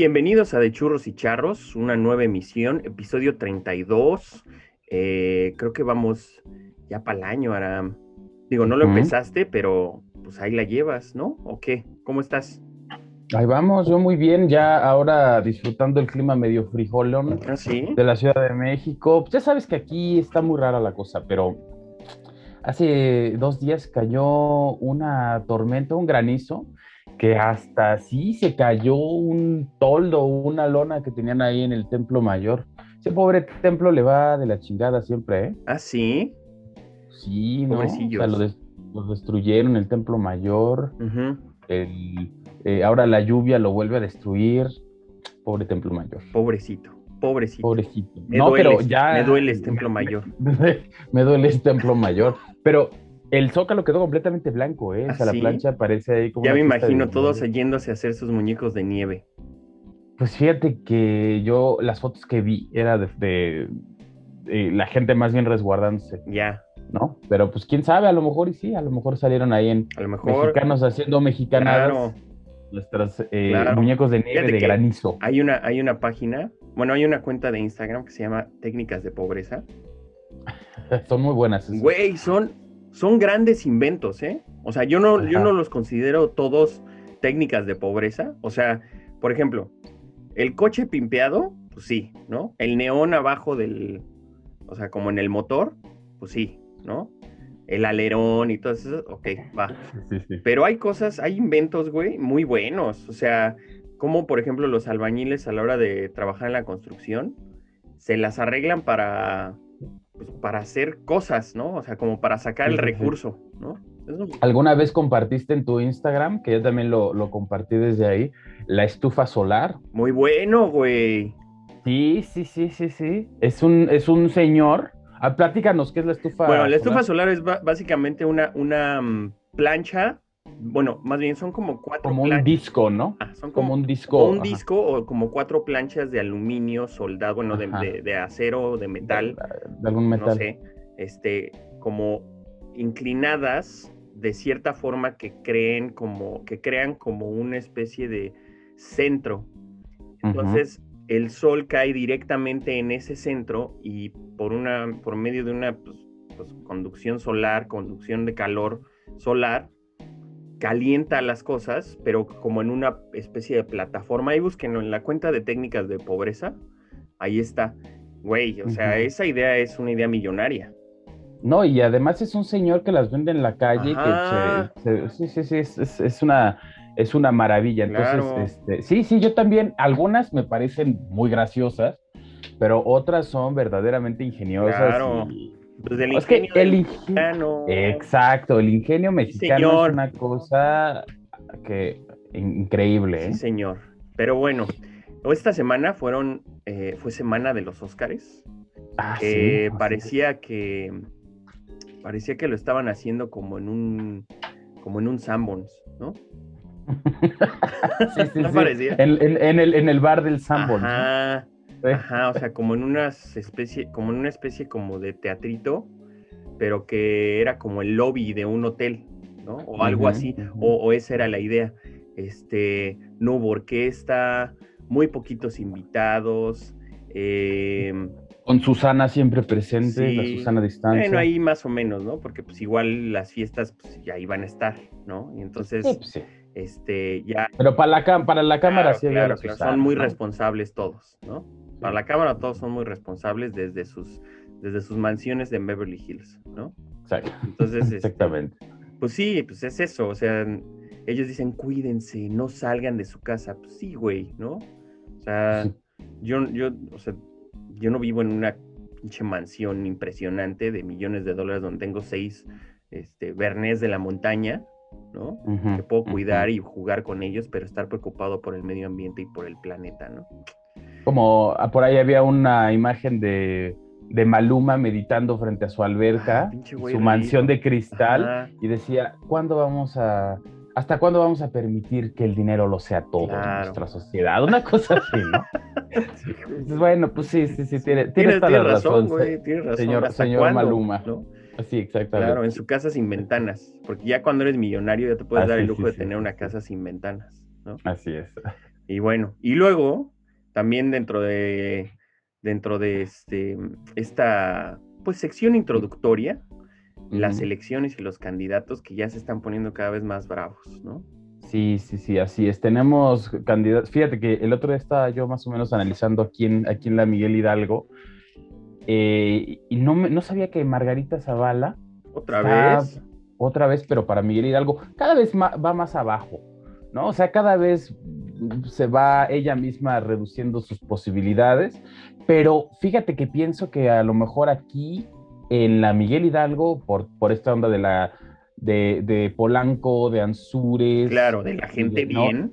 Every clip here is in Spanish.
Bienvenidos a De Churros y Charros, una nueva emisión, episodio 32. Eh, creo que vamos ya para el año, Aram. Digo, no lo Ujú. empezaste, pero pues ahí la llevas, ¿no? ¿O qué? ¿Cómo estás? Ahí vamos, yo muy bien, ya ahora disfrutando el clima medio frijolón ¿Ah, sí? de la Ciudad de México. Pues ya sabes que aquí está muy rara la cosa, pero hace dos días cayó una tormenta, un granizo, que hasta sí se cayó un toldo, una lona que tenían ahí en el Templo Mayor. Ese pobre templo le va de la chingada siempre, ¿eh? ¿Ah, sí? Sí, ¿no? O sea, lo, des- lo destruyeron el Templo Mayor. El- eh, ahora la lluvia lo vuelve a destruir. Pobre Templo Mayor. Pobrecito, pobrecito. Pobrecito. Me no, dueles, pero ya. me dueles, Templo Mayor. me duele este Templo Mayor. Pero el zócalo quedó completamente blanco, ¿eh? O sea, ¿Ah, la sí? plancha parece ahí como. Ya me de imagino todos yéndose a hacer sus muñecos de nieve. Pues fíjate que yo, las fotos que vi era de, de- de la gente más bien resguardándose, Ya, ¿no? Pero pues quién sabe, a lo mejor y sí, a lo mejor salieron ahí en a lo mejor. mexicanos haciendo mexicanadas. Claro. Nuestros eh, Claro. muñecos de nieve Fíjate de granizo. Hay una, hay una página, bueno, hay una cuenta de Instagram que se llama Técnicas de Pobreza. Son muy buenas. esas. Güey, son, son grandes inventos, ¿eh? O sea, yo no, yo no los considero todos técnicas de pobreza. O sea, por ejemplo, el coche pimpeado, pues sí, ¿no? El neón abajo del, o sea, como en el motor, pues sí, ¿no? El alerón y todo eso, ok, va. Sí, sí. Pero hay cosas, hay inventos, güey, muy buenos. O sea, como por ejemplo los albañiles a la hora de trabajar en la construcción, se las arreglan para, pues, para hacer cosas, ¿no? O sea, como para sacar el sí, sí. recurso, ¿no? Eso- ¿Alguna vez compartiste en tu Instagram, que yo también lo, lo compartí desde ahí, la estufa solar? muy bueno, güey. Sí, sí, sí, sí, sí. Es un, es un señor. Ah, platícanos, ¿qué es la estufa Bueno, la estufa solar? solar es básicamente una, una mm, plancha, bueno, más bien son como cuatro Como un disco, ¿no? Ah, son Como como, un disco. como un ajá. disco o como cuatro planchas de aluminio soldado, bueno, de, de- de acero, de metal. De algún metal. no sé, este, como inclinadas de cierta forma que creen como, que crean como una especie de centro. Entonces, el sol cae directamente en ese centro y por una, por medio de una pues, pues, conducción solar, conducción de calor solar, calienta las cosas, pero como en una especie de plataforma. Ahí búsquenlo en la cuenta de técnicas de pobreza. Ahí está. Güey, o sea, esa idea es una idea millonaria. No, y además es un señor que las vende en la calle, Ajá. que se- se- sí, sí, sí, es, es- es una, es una maravilla. Entonces, Claro. este, sí, sí, yo también, algunas me parecen muy graciosas, pero otras son verdaderamente ingeniosas. Claro. y- Pues del Es que el ingenio, mexicano. exacto, el ingenio mexicano señor. es una cosa que increíble, ¿eh? Sí, señor. Pero bueno, esta semana fueron, eh, fue semana de los Óscares. Ah, sí, Eh, así parecía que parecía que lo estaban haciendo como en un como en un Sanborns, ¿no? Sí, sí, ¿No sí. parecía? En, en- en el, en el bar del Sanborns. Ajá, Sí. Ajá, o sea, como en unas especie, como en una especie como de teatrito, pero que era como el lobby de un hotel, ¿no? O algo así, o, o esa era la idea. Este, no hubo orquesta, muy poquitos invitados. eh, Con Susana siempre presente, la. Susana a distancia. bueno, ahí más o menos, ¿no? Porque pues igual las fiestas pues, ya iban a estar, ¿no? Y entonces, Sí, pues, sí. este, ya Pero para la, para la cámara Claro, sí claro, la claro, Susana, son muy ¿no? responsables todos, ¿no? Para la cámara todos son muy responsables desde sus, desde sus mansiones de Beverly Hills, ¿no? Exacto. Entonces, este, Exactamente. pues sí, pues es eso, o sea, ellos dicen cuídense, no salgan de su casa, pues sí, güey, ¿no? O sea, Sí. yo, yo, o sea, yo no vivo en una pinche mansión impresionante de millones de dólares donde tengo seis, este, bernés de la montaña, ¿no? Que puedo cuidar y jugar con ellos, pero estar preocupado por el medio ambiente y por el planeta, ¿no? Como ah, por ahí había una imagen de, de Maluma meditando frente a su alberca, Ah, su mansión de cristal, Ajá, y decía, ¿cuándo vamos a... ¿Hasta cuándo vamos a permitir que el dinero lo sea todo en nuestra sociedad? Una cosa así, ¿no? Sí. Dices, bueno, pues sí, sí, sí, tiene, tiene toda la razón, güey, tienes razón. señor- ¿Hasta señor cuándo? Maluma. ¿no? Sí, exactamente. Claro, en su casa sin ventanas, porque ya cuando eres millonario ya te puedes Ah, dar el lujo sí, de sí, tener una casa sin ventanas, ¿no? Así es. Y bueno, y luego, también dentro de, dentro de este, esta, pues, sección introductoria, las elecciones y los candidatos que ya se están poniendo cada vez más bravos, ¿no? Sí, sí, sí, así es. Tenemos candidatos. Fíjate que el otro día estaba yo más o menos analizando aquí en, aquí en la Miguel Hidalgo eh, y no, me- no sabía que Margarita Zavala Otra está vez. otra vez, pero para Miguel Hidalgo, cada vez va más abajo, ¿no? O sea, cada vez se va ella misma reduciendo sus posibilidades, pero fíjate que pienso que a lo mejor aquí en la Miguel Hidalgo, por, por esta onda de la de, de Polanco, de Ansures, Claro, de la gente de- ¿no? bien,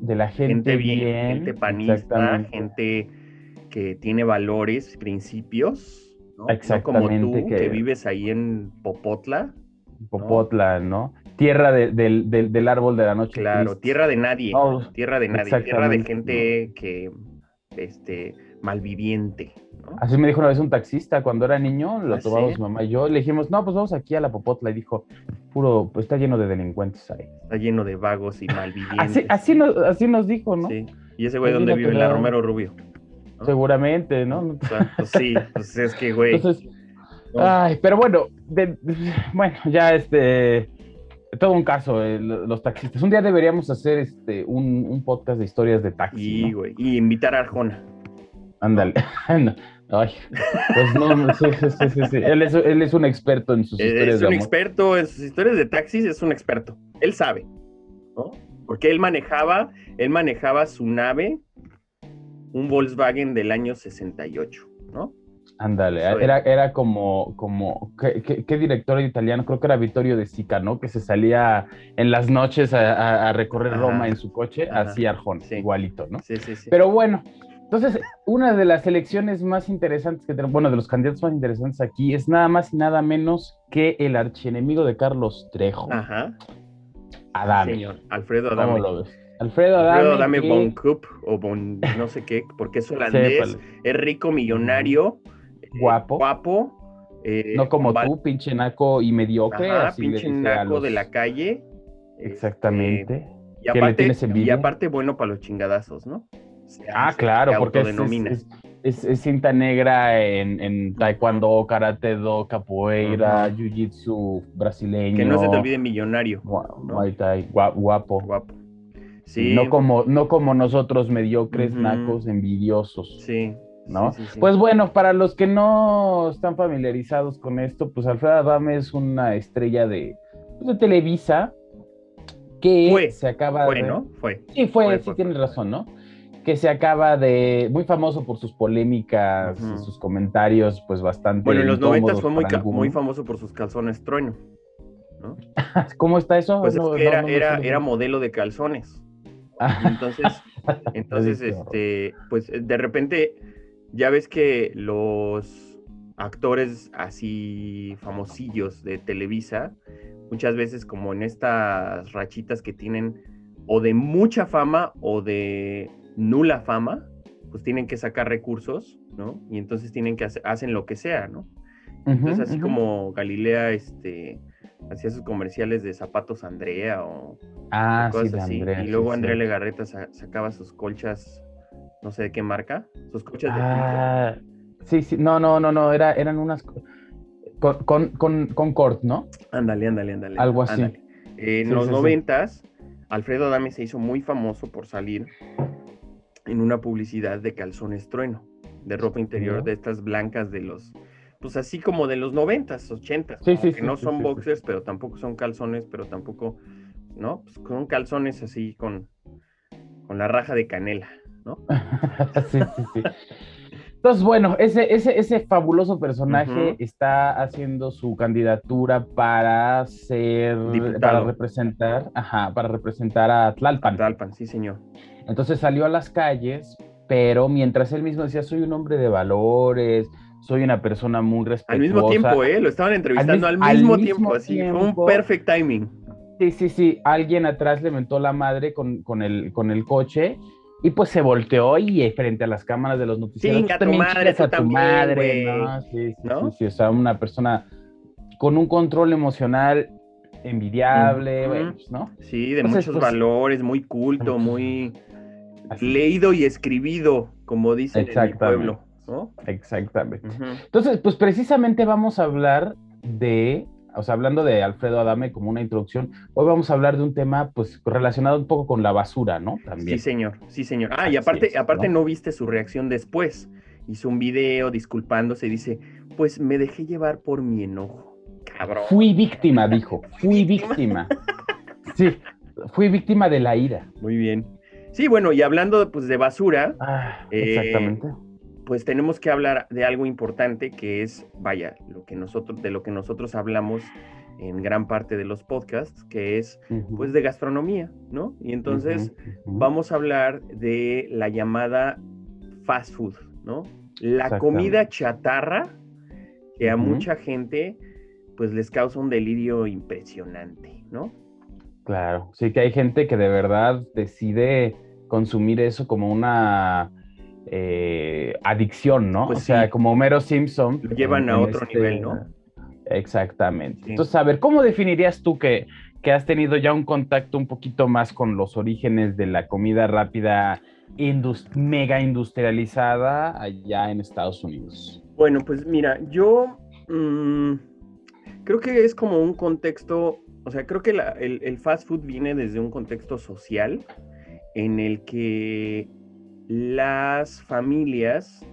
de la gente, gente bien, bien, gente panista, exactamente. gente que tiene valores, principios, ¿no? No como tú, Exactamente, que... que- vives ahí en Popotla, Popotla, ¿no? Tierra de- del, árbol de la noche. claro, tierra de nadie, tierra de nadie, tierra de gente que, este, malviviente, ¿no? Así me dijo una vez un taxista cuando era niño, lo ¿Ah, tomamos sí? mamá y yo, le dijimos, no, pues vamos aquí a la Popotla y dijo, puro, pues está lleno de delincuentes ahí. Está lleno de vagos y malvivientes. Así, así, nos, así nos dijo, ¿no? Sí. Y ese güey, ¿dónde vive? te La Romero Rubio. ¿no? Seguramente, ¿no? O sea, pues sí, pues es que, güey. Entonces, ¿no? ay, pero bueno, de- bueno, ya este, todo un caso, eh, lo- los taxistas. Un día deberíamos hacer este, un, un podcast de historias de taxi, y, ¿no? güey, y invitar a Arjona. Ándale. No, Ay, pues no, sí. Él, es, él es un experto en sus Es, historias es de un amor. experto en sus historias de taxis, es un experto. Él sabe, ¿no? Porque él manejaba, él manejaba su nave, un Volkswagen del año 68, ¿no? Ándale, era, era como, como ¿qué, qué, qué director italiano? Creo que era Vittorio De Sica, ¿no? Que se salía en las noches a, a- a recorrer Ajá. Roma en su coche, Ajá. así Arjona, Sí. igualito, ¿no? Sí, sí, sí. Pero bueno, entonces, una de las elecciones más interesantes que tenemos, bueno, de los candidatos más interesantes aquí es nada más y nada menos que el archienemigo de Carlos Trejo, Ajá. Adame. Señor, Alfredo ¿Cómo Adame. lo ves? Alfredo Adame. Alfredo Adame que- Koop o Von no sé qué, porque es holandés, Sépale. es rico, millonario, Guapo. guapo. eh, No como val- tú, pinche naco y mediocre. Ajá, así pinche naco los- de la calle. Exactamente. Y le tienes y aparte bueno para los chingadazos, ¿no? Ah, claro, porque es, es, es- es cinta negra en, en taekwondo, karate do, capoeira, jiu-jitsu brasileño. Que no se te olvide millonario, gua- ¿no? Muay Thai, gua- guapo. guapo. Sí, No, como, no como nosotros, mediocres, nacos, envidiosos. sí. ¿No? sí, sí, sí. Pues bueno, para los que no están familiarizados con esto, pues Alfredo Adame es una estrella de, pues, de Televisa que Fue, se acaba fue, de... ¿no? Fue. Sí, fue, Fue, sí fue, tienes razón, ¿no? Que se acaba de, muy famoso por sus polémicas, sus comentarios, pues bastante. Bueno, en los noventas fue muy, famoso por sus calzones trueno. ¿no? ¿Cómo está eso? Pues No, es que no, era, era, modelo de calzones. Entonces, entonces, este, pues de repente, ya ves que los actores así famosillos de Televisa, muchas veces como en estas rachitas que tienen o de mucha fama o de nula fama, pues tienen que sacar recursos, ¿no? Y entonces tienen que hacer, hacen lo que sea, ¿no? Entonces, así como Galilea, este, hacía sus comerciales de zapatos Andrea o Ah, cosas así. Andrea. y sí, luego Andrea sí. Legarreta sa- sacaba sus colchas, no sé de qué marca, sus colchas de Ah, sí, sí, no, no, no, no, era, eran unas co- con, con, con, Concord, ¿no? Ándale, ándale, ándale. Algo así. ándale. En Sí, los sí, noventas, Alfredo Adame se hizo muy famoso por salir en una publicidad de calzones trueno, de ropa interior de estas blancas de los, pues así como de los noventas, ochentas, Sí, sí, que sí, no son boxers, pero tampoco son calzones, pero tampoco, ¿no? Pues son calzones así con, con la raja de canela, ¿no? sí, sí, sí. Entonces, bueno, ese, ese, ese fabuloso personaje está haciendo su candidatura para ser, Diputado. para representar, ajá, para representar a Tlalpan. Tlalpan, sí, señor. Entonces salió a las calles, pero mientras él mismo decía, soy un hombre de valores, soy una persona muy respetuosa. Al mismo tiempo, ¿eh? Lo estaban entrevistando al, mis- al mismo, tiempo, así. Fue un perfect timing. Sí, sí, sí. Alguien atrás le mentó la madre con, con, el, con el coche y pues se volteó y frente a las cámaras de los noticieros. Chinga "Tú tu madre, a tu madre, güey". ¿no? Sí, sí, ¿No? sí, sí. O sea, una persona con un control emocional envidiable, pues, ¿no? Sí, de Entonces, muchos pues- valores, muy culto, muy, leído y escribido, como dicen en el pueblo. ¿no? Exactamente. Entonces, pues precisamente vamos a hablar de, o sea, hablando de Alfredo Adame como una introducción, hoy vamos a hablar de un tema pues relacionado un poco con la basura, ¿no? También. Sí, señor, sí, señor. Ah, y aparte, aparte ¿no? viste su reacción después. Hizo un video disculpándose y dice, pues me dejé llevar por mi enojo. Cabrón. Fui víctima, dijo. Fui víctima. Sí, fui víctima de la ira. Muy bien. Sí, bueno, y hablando pues, de basura, ah, exactamente. Eh, pues tenemos que hablar de algo importante que es, vaya, lo que nosotros, de lo que nosotros hablamos en gran parte de los podcasts, que es pues de gastronomía, ¿no? Y entonces vamos a hablar de la llamada fast food, ¿no? La comida chatarra que a mucha gente pues les causa un delirio impresionante, ¿no? Claro, sí que hay gente que de verdad decide consumir eso como una eh, adicción, ¿no? Pues o sea, como Homero Simpson. Lo llevan a otro este nivel, ¿no? Exactamente. Entonces, a ver, ¿cómo definirías tú que, que, has tenido ya un contacto un poquito más con los orígenes de la comida rápida mega industrializada allá en Estados Unidos? Bueno, pues mira, yo mm, creo que es como un contexto, o sea, creo que el, el fast food viene desde un contexto social en el que las familias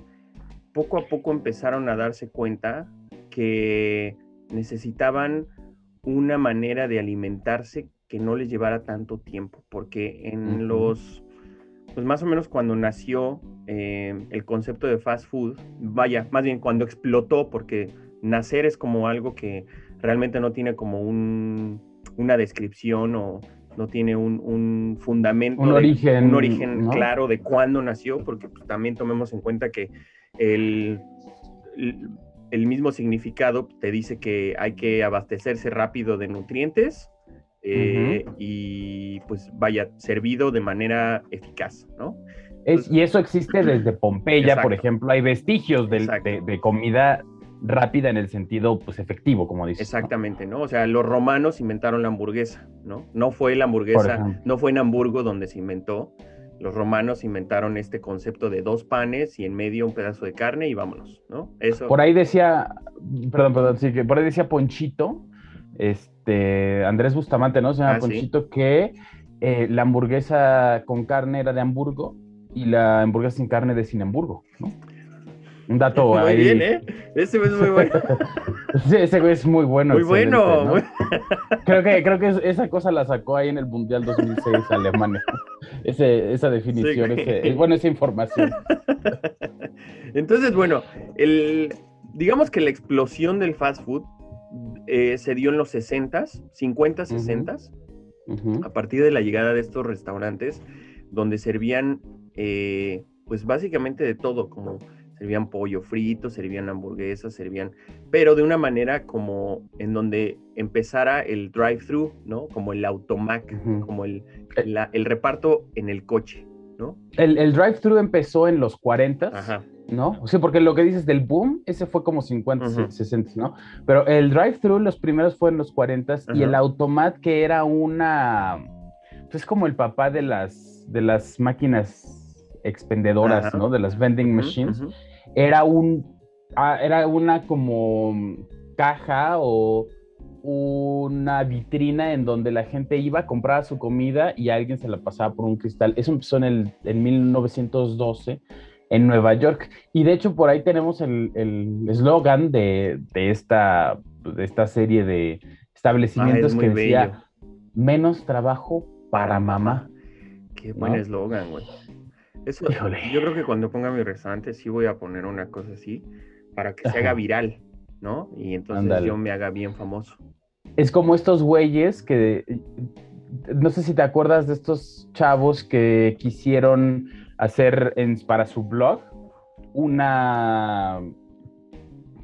poco a poco empezaron a darse cuenta que necesitaban una manera de alimentarse que no les llevara tanto tiempo, porque en los, pues más o menos cuando nació eh, el concepto de fast food, vaya, más bien cuando explotó, porque nacer es como algo que realmente no tiene como un, una descripción o no tiene un, fundamento, un origen, un origen claro de cuándo nació, porque pues, también tomemos en cuenta que el, el, mismo significado te dice que hay que abastecerse rápido de nutrientes eh, y pues vaya servido de manera eficaz, ¿no? y eso existe desde Pompeya, por ejemplo, hay vestigios de, de comida rápida en el sentido pues efectivo, como dices. Exactamente, ¿no? O sea, los romanos inventaron la hamburguesa, ¿no? No fue la hamburguesa, no fue en Hamburgo donde se inventó. Los romanos inventaron este concepto de dos panes y en medio un pedazo de carne y vámonos, ¿no? Eso. Por ahí decía, perdón, perdón, sí, que por ahí decía Ponchito, este, Andrés Bustamante, ¿no? Se llama ah, Ponchito, que eh, la hamburguesa con carne era de Hamburgo y la hamburguesa sin carne de Sinamburgo, ¿no? Un dato muy bien, ¿eh? Ese es muy bueno. sí, ese güey es muy bueno. Muy bueno. Creo que, creo que esa cosa la sacó ahí en el Mundial 2006 Alemania. Ese, esa definición, ese, bueno, esa información. Entonces, bueno, el, digamos que la explosión del fast food eh, se dio en los 60s, 50, 60s, a partir de la llegada de estos restaurantes donde servían, eh, pues básicamente de todo, como servían pollo frito, servían hamburguesas, servían, pero de una manera como en donde empezara el drive-thru, ¿no? Como el automac, como el, eh. el reparto en el coche, ¿no? El, el drive-thru empezó en los 40, Ajá. ¿no? O sea, porque lo que dices del boom, ese fue como 50, 60, ¿no? Pero el drive-thru, los primeros fueron en los 40 y el automat que era una, pues como el papá de las, de las máquinas expendedoras, ¿no? De las vending machines era un, ah, era una como caja o una vitrina en donde la gente iba, compraba su comida y alguien se la pasaba por un cristal. Eso empezó en, el, en 1912 en Nueva York. Y de hecho por ahí tenemos el eslogan de, de, esta, de esta serie de establecimientos que decía menos trabajo para mamá. Qué buen eslogan, güey. Eso, yo creo que cuando ponga mi restaurante sí voy a poner una cosa así para que se haga viral, ¿no? Y entonces yo me haga bien famoso. Es como estos güeyes que, no sé si te acuerdas de estos chavos que quisieron hacer para su blog una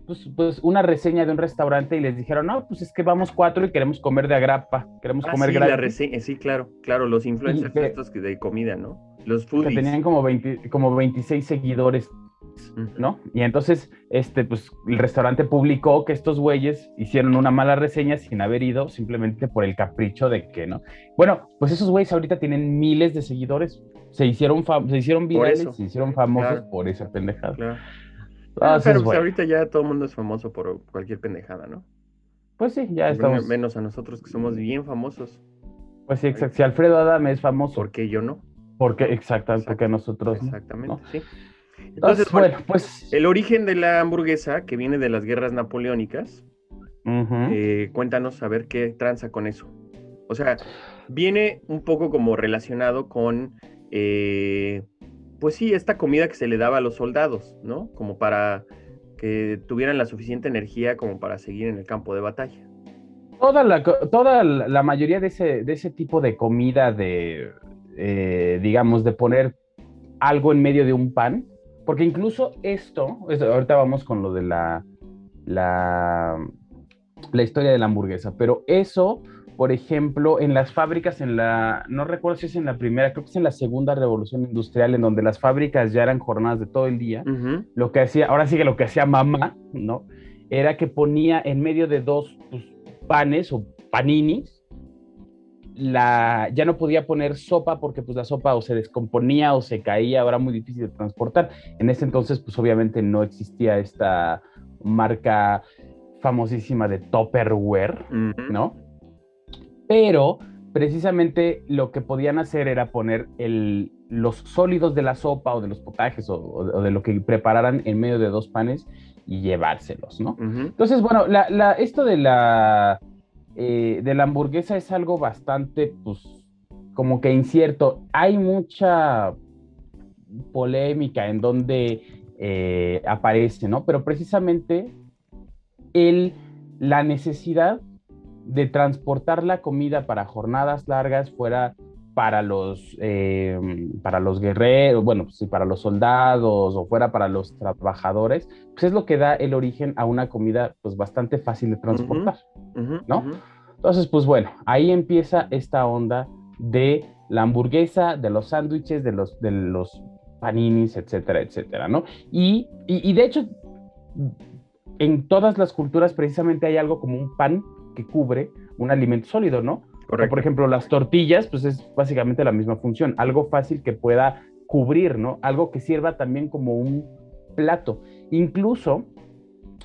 pues, pues, una reseña de un restaurante y les dijeron, no, pues es que vamos cuatro y queremos comer de agrapa, queremos ah, comer sí, La reseña, sí, claro, claro, los influencers estos de comida, ¿no? Los foodies. Que tenían como, 20, como 26 seguidores ¿no? Y entonces, este, pues, el restaurante publicó que estos güeyes hicieron una mala reseña sin haber ido, simplemente por el capricho de que, ¿no? Bueno, pues esos güeyes ahorita tienen miles de seguidores, se hicieron, se hicieron virales, se hicieron famosos por esa pendejada. Claro. Ah, pero pues, ahorita ya todo el mundo es famoso por cualquier pendejada, ¿no? Pues sí, ya estamos. Menos a nosotros que somos bien famosos. Pues sí, exacto. Si Alfredo Adame es famoso. ¿Por qué yo no? Porque, exactamente, porque nosotros. Exactamente, sí. Entonces, bueno, pues. El origen de la hamburguesa, que viene de las guerras napoleónicas, eh, cuéntanos a ver qué tranza con eso. O sea, viene un poco como relacionado con, eh, pues sí, esta comida que se le daba a los soldados, ¿no? Como para que tuvieran la suficiente energía como para seguir en el campo de batalla. Toda la, toda la mayoría de ese, de ese tipo de comida de, eh, digamos, de poner algo en medio de un pan, porque incluso esto, ahorita vamos con lo de la, la, la historia de la hamburguesa, pero eso, por ejemplo, en las fábricas, en la, no recuerdo si es en la primera, creo que es en la segunda revolución industrial, en donde las fábricas ya eran jornadas de todo el día, lo que hacía, ahora sí que lo que hacía mamá, ¿no? Era que ponía en medio de dos pues, panes o paninis, la, ya no podía poner sopa porque pues la sopa o se descomponía o se caía, era muy difícil de transportar. En ese entonces pues obviamente no existía esta marca famosísima de Tupperware, ¿no? Pero precisamente lo que podían hacer era poner el, los sólidos de la sopa o de los potajes o, de lo que prepararan en medio de dos panes y llevárselos, ¿no? Entonces, bueno, esto de la eh, de la hamburguesa es algo bastante, pues, como que incierto. Hay mucha polémica en donde eh, aparece, ¿no? Pero precisamente el, la necesidad de transportar la comida para jornadas largas fuera para los, eh, para los guerreros, bueno, pues, para los soldados o fuera para los trabajadores, pues es lo que da el origen a una comida pues bastante fácil de transportar, ¿no? Entonces, pues bueno, ahí empieza esta onda de la hamburguesa, de los sándwiches, de los, de los paninis, etcétera, etcétera, ¿no? Y, y, de hecho, en todas las culturas precisamente hay algo como un pan que cubre un alimento sólido, ¿no? Por ejemplo, las tortillas, pues es básicamente la misma función, algo fácil que pueda cubrir, ¿no? Algo que sirva también como un plato. Incluso,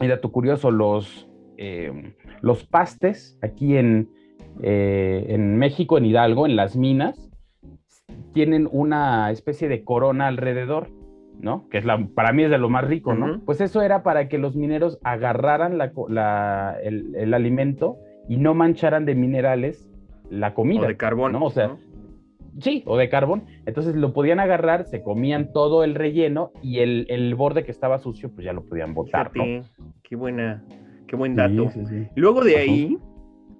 y dato curioso, los, eh, los pastes aquí en, eh, en México, en Hidalgo, en las minas, tienen una especie de corona alrededor, ¿no? Que es la, para mí es de lo más rico, ¿no? Pues eso era para que los mineros agarraran el, el, alimento y no mancharan de minerales la comida. O de carbón. ¿no? O sea, sí, o de carbón. Entonces lo podían agarrar, se comían todo el relleno y el, borde que estaba sucio, pues ya lo podían botar. Qué buena, qué buen dato. Luego de ahí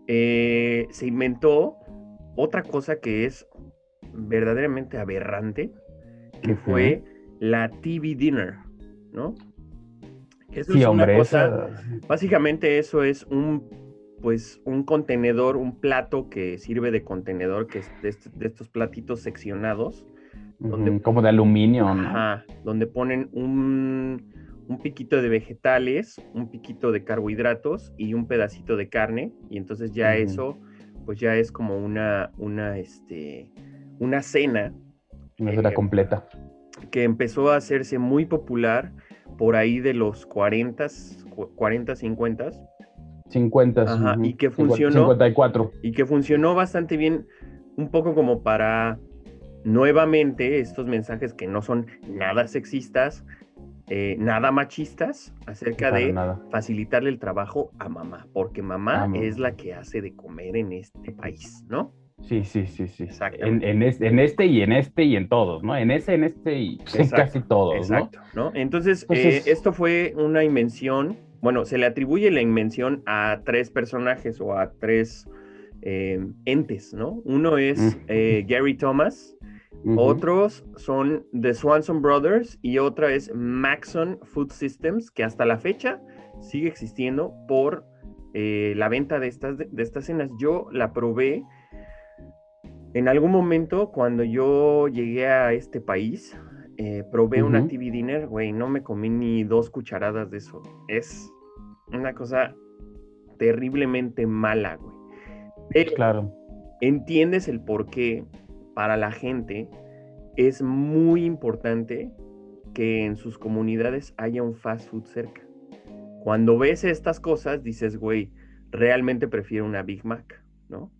eh, se inventó otra cosa que es verdaderamente aberrante, que fue la TV dinner, ¿no? Eso sí, es una cosa, básicamente eso es un pues un contenedor, un plato que sirve de contenedor, que es de, estos platitos seccionados. donde, como de aluminio, Ajá, donde ponen un, un, piquito de vegetales, un piquito de carbohidratos y un pedacito de carne. Y entonces ya eso, pues ya es como una, una, este, una cena. Una cena eh, completa. Que empezó a hacerse muy popular por ahí de los 40, 40, 50 50. y que funcionó. 54. Y que funcionó bastante bien, un poco como para nuevamente estos mensajes que no son nada sexistas, eh, nada machistas, acerca de facilitarle el trabajo a mamá, porque mamá es la que hace de comer en este país, ¿no? Sí, sí, sí, sí. En, en, este, y en este y en todos, ¿no? En ese, en este y en casi todos, Exacto, ¿no? Entonces, eh, esto fue una invención bueno, se le atribuye la invención a tres personajes o a tres eh, entes, ¿no? Uno es eh, Gary Thomas, otros son The Swanson Brothers y otra es Maxon Food Systems, que hasta la fecha sigue existiendo por eh, la venta de estas, de estas cenas. Yo la probé en algún momento cuando yo llegué a este país eh, probé un Activity Dinner, güey, no me comí ni dos cucharadas de eso. Es una cosa terriblemente mala, güey. claro. Entiendes el por qué para la gente es muy importante que en sus comunidades haya un fast food cerca. Cuando ves estas cosas, dices, güey, realmente prefiero una Big Mac, ¿no?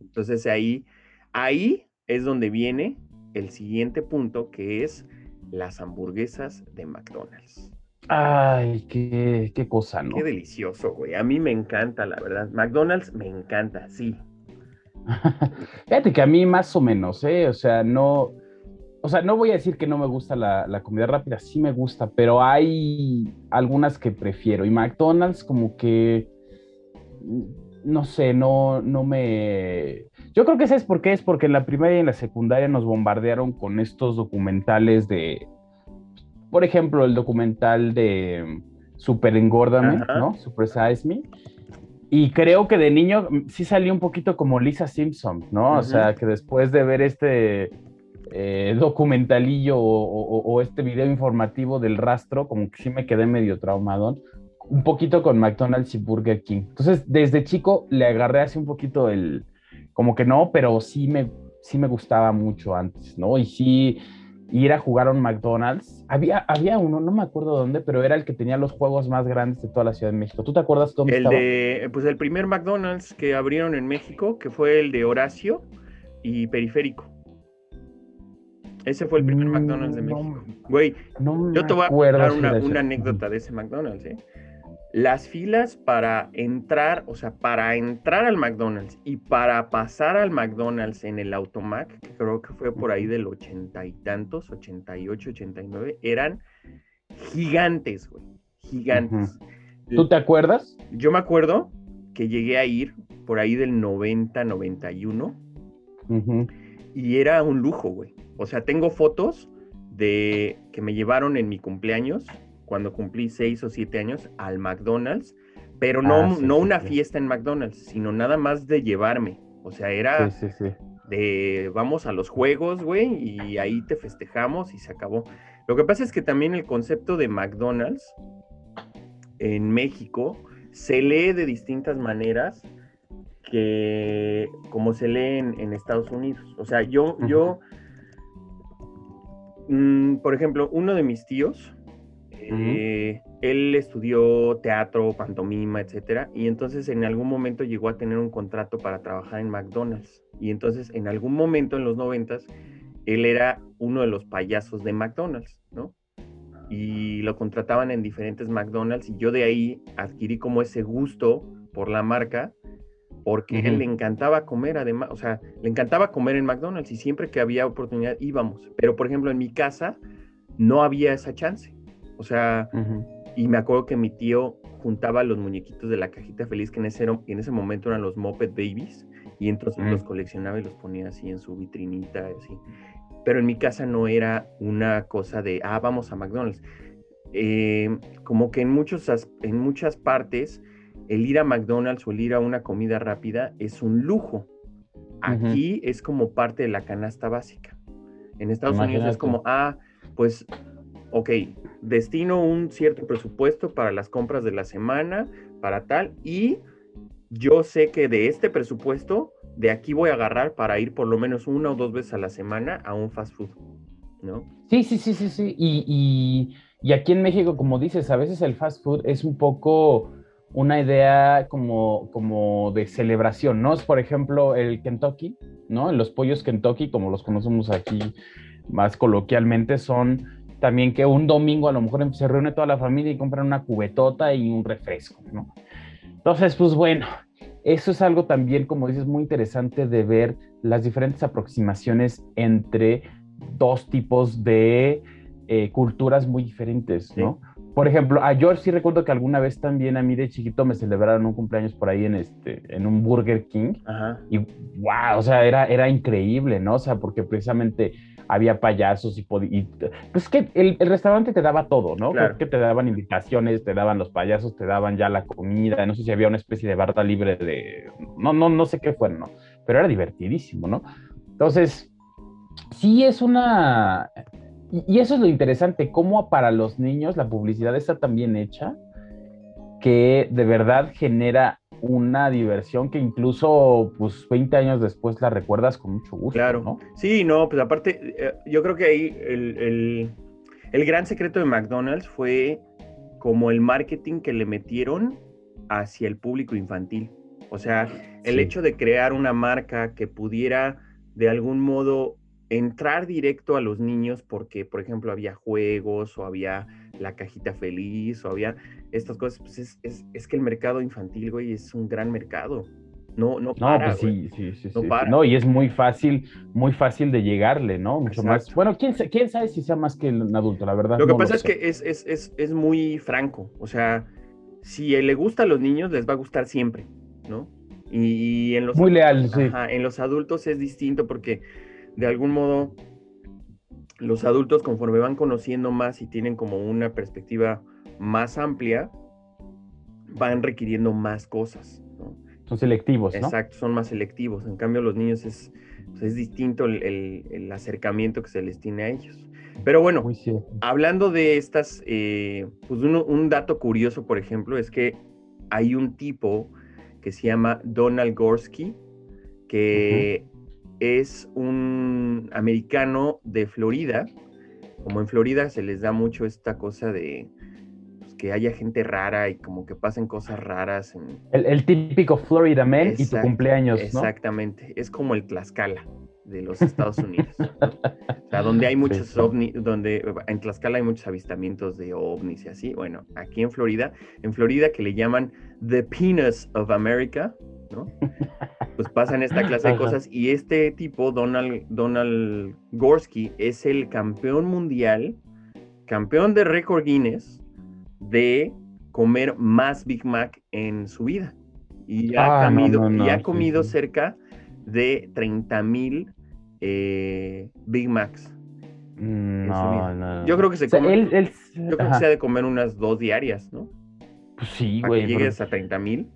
Entonces ahí, ahí es donde viene el siguiente punto, que es las hamburguesas de McDonald's. Ay, qué, qué cosa, ¿no? Qué delicioso, güey. A mí me encanta, la verdad. McDonald's me encanta, sí. Fíjate que a mí más o menos, ¿eh? O sea, no, o sea, no voy a decir que no me gusta la, comida rápida, sí me gusta, pero hay algunas que prefiero. Y McDonald's como que, no sé, no, no me... Yo creo que sabes por qué es porque en la primaria y en la secundaria nos bombardearon con estos documentales de, por ejemplo, el documental de Super Engórdame, ¿no? Super Size Me. Y creo que de niño sí salió un poquito como Lisa Simpson, ¿no? O sea, que después de ver este eh, documentalillo o, este video informativo del rastro, como que sí me quedé medio traumadón, un poquito con McDonald's y Burger King. Entonces, desde chico le agarré así un poquito el, como que no, pero sí me, sí me gustaba mucho antes, ¿no? Y sí ir a jugar a un McDonald's. Había, había uno, no me acuerdo dónde, pero era el que tenía los juegos más grandes de toda la Ciudad de México. ¿Tú te acuerdas dónde el De, pues el primer McDonald's que abrieron en México, que fue el de Horacio y Periférico. Ese fue el primer mm, McDonald's de México. Güey, yo te voy a contar una, una anécdota de ese McDonald's, ¿eh? Las filas para entrar, o sea, para entrar al McDonald's y para pasar al McDonald's en el Automac, que creo que fue por ahí del ochenta y tantos, 88, 89, eran gigantes, güey, gigantes. ¿Tú te acuerdas? Yo me acuerdo que llegué a ir por ahí del 90, 91 y era un lujo, güey. O sea, tengo fotos de que me llevaron en mi cumpleaños cuando cumplí seis o siete años al McDonald's, pero no, ah, no una fiesta en McDonald's, sino nada más de llevarme. O sea, era de vamos a los juegos, güey, y ahí te festejamos y se acabó. Lo que pasa es que también el concepto de McDonald's en México se lee de distintas maneras que como se lee en, Estados Unidos. O sea, yo, yo, mm, por ejemplo, uno de mis tíos, eh, él estudió teatro, pantomima, etcétera, y entonces en algún momento llegó a tener un contrato para trabajar en McDonald's. Y entonces en algún momento en los noventas, él era uno de los payasos de McDonald's, ¿no? Y lo contrataban en diferentes McDonald's y yo de ahí adquirí como ese gusto por la marca porque a él le encantaba comer además, o sea, le encantaba comer en McDonald's y siempre que había oportunidad íbamos. Pero por ejemplo en mi casa no había esa chance. O sea, y me acuerdo que mi tío juntaba los muñequitos de la cajita feliz, que en ese, en ese momento eran los Muppet Babies, y entonces los coleccionaba y los ponía así en su vitrinita, así. Pero en mi casa no era una cosa de, ah, vamos a McDonald's. Eh, como que en, muchos, en muchas partes, el ir a McDonald's o el ir a una comida rápida es un lujo. Aquí es como parte de la canasta básica. En Estados Unidos es como, ah, pues ok, destino un cierto presupuesto para las compras de la semana, para tal, y yo sé que de este presupuesto, de aquí voy a agarrar para ir por lo menos una o dos veces a la semana a un fast food, ¿no? Sí, sí, sí, sí, sí. Y, y, aquí en México, como dices, a veces el fast food es un poco una idea como, como de celebración, ¿no? Es, por ejemplo, el Kentucky, ¿no? Los pollos Kentucky, como los conocemos aquí más coloquialmente, son también que un domingo a lo mejor se reúne toda la familia y compran una cubetota y un refresco, ¿no? Entonces, pues bueno, eso es algo también, como dices, muy interesante de ver las diferentes aproximaciones entre dos tipos de eh, culturas muy diferentes, ¿no? Por ejemplo, a George sí recuerdo que alguna vez también a mí de chiquito me celebraron un cumpleaños por ahí en este, en un Burger King. Y wow, o sea, era, era increíble, ¿no? O sea, porque precisamente había payasos y, y pues que el, restaurante te daba todo, ¿no? Claro. que te daban invitaciones, te daban los payasos, te daban ya la comida, no sé si había una especie de barra libre de, no, no, no sé qué fue, ¿no? Pero era divertidísimo, ¿no? Entonces, sí es una, y, eso es lo interesante, cómo para los niños la publicidad está tan bien hecha que de verdad genera una diversión que incluso pues 20 años después la recuerdas con mucho gusto. Claro, ¿no? Sí, no, pues aparte, eh, yo creo que ahí el, el gran secreto de McDonald's fue como el marketing que le metieron hacia el público infantil. O sea, el hecho de crear una marca que pudiera de algún modo entrar directo a los niños porque, por ejemplo, había juegos o había la cajita feliz o había estas cosas, pues es, es, es que el mercado infantil, güey, es un gran mercado. No, no para, no, pues sí, sí, sí, no, para. no, y es muy fácil, muy fácil de llegarle, ¿no? Mucho más. Bueno, ¿quién, ¿quién, sabe si sea más que un adulto, la verdad. Lo que pasa es que es, es, es, es, muy franco. O sea, si le gusta a los niños, les va a gustar siempre, ¿no? Y, en los muy leal, sí. en los adultos es distinto porque de algún modo los adultos conforme van conociendo más y tienen como una perspectiva más amplia, van requiriendo más cosas. ¿no? Son selectivos, ¿no? Exacto, son más selectivos. En cambio, los niños es, pues, es distinto el, acercamiento que se les tiene a ellos. Pero bueno, hablando de estas, eh, pues un dato curioso, por ejemplo, es que hay un tipo que se llama Donald Gorski, que es un americano de Florida. Como en Florida se les da mucho esta cosa de, que haya gente rara y como que pasen cosas raras. En... El, típico Florida Man y tu cumpleaños, ¿no? Exactamente, es como el Tlaxcala de los Estados Unidos. o sea, donde hay muchos ovnis, donde en Tlaxcala hay muchos avistamientos de ovnis y así. Bueno, aquí en Florida, en Florida que le llaman The Penis of America, ¿no? Pues pasan esta clase de cosas y este tipo, Donald, Donald Gorski, es el campeón mundial, campeón de récord Guinness de comer más Big Mac en su vida. Y ha, ah, comido, y ha comido cerca de 30 mil eh, Big Macs. Mm, no, Yo creo que se come, yo creo que se ha de comer unas dos diarias, ¿no? Pues sí, güey. Llegues a 30 mil.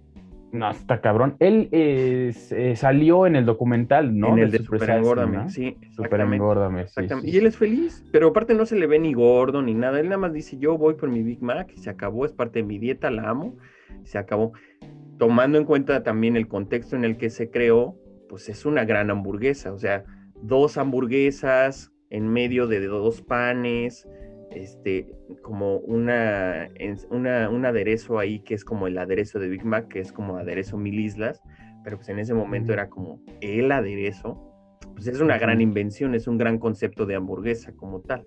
No, está cabrón. Él eh, salió en el documental, ¿no? En el de, Super Engordame, sí. Super Engordame, sí, Y él es feliz, pero aparte no se le ve ni gordo ni nada. Él nada más dice, yo voy por mi Big Mac y se acabó, es parte de mi dieta, la amo, se acabó. Tomando en cuenta también el contexto en el que se creó, pues es una gran hamburguesa. O sea, dos hamburguesas en medio de dos panes, este, como una, una, un aderezo ahí que es como el aderezo de Big Mac, que es como aderezo mil islas, pero pues en ese momento era como el aderezo, pues es una gran invención, es un gran concepto de hamburguesa como tal.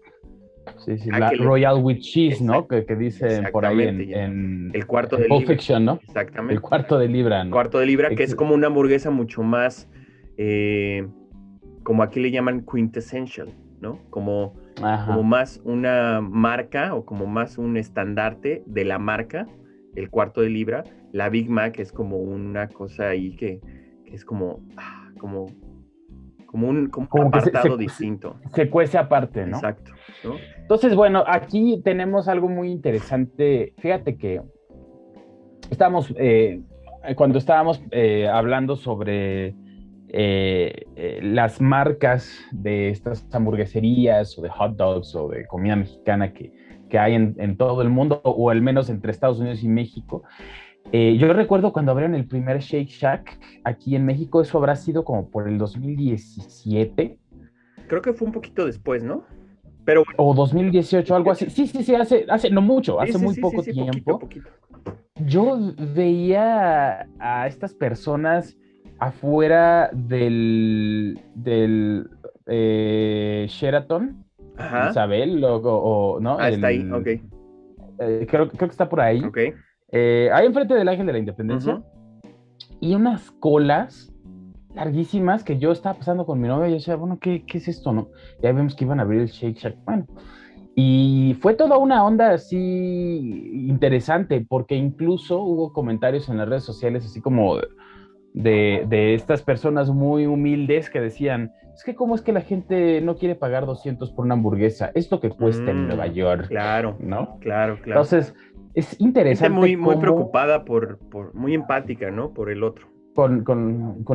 Sí, sí, la Royal with Cheese, ¿no? Que, que dice por ahí en, el cuarto de libra. ¿no? Exactamente. El cuarto de libra, ¿no? Cuarto de libra, que es como una hamburguesa mucho más, eh, como aquí le llaman quintessential, ¿no? Como como más una marca o como más un estandarte de la marca, el cuarto de libra. La Big Mac es como una cosa ahí que, es como, ah, como, como un, como apartado distinto. Se cuece aparte, ¿no? Exacto. Entonces, bueno, aquí tenemos algo muy interesante. Fíjate que estamos, eh, cuando estábamos eh, hablando sobre eh, eh, las marcas de estas hamburgueserías o de hot dogs o de comida mexicana que, que hay en, todo el mundo, o al menos entre Estados Unidos y México. Eh, yo recuerdo cuando abrieron el primer Shake Shack aquí en México, eso habrá sido como por el 2017. Creo que fue un poquito después, ¿no? Pero, o 2018, algo así. Sí, sí, sí, hace, hace no mucho, hace muy poco tiempo. Yo veía a estas personas afuera del, del eh, Sheraton, Isabel, o, ¿no? Ah, está ahí, ok. Eh, creo, creo, que está por ahí. Ok. Eh, ahí enfrente del Ángel de la Independencia. Y unas colas larguísimas que yo estaba pasando con mi novia y yo decía, bueno, ¿qué, ¿qué, es esto, no? Ya vemos que iban a abrir el Shake Shack. Bueno, y fue toda una onda así interesante, porque incluso hubo comentarios en las redes sociales así como, de, estas personas muy humildes que decían, es que cómo es que la gente no quiere pagar 200 por una hamburguesa, es lo que cuesta en Nueva mm, York. Claro, ¿no? Claro, claro. Entonces, es interesante. muy, muy preocupada por, por, muy empática, ¿no? Por el otro. Con,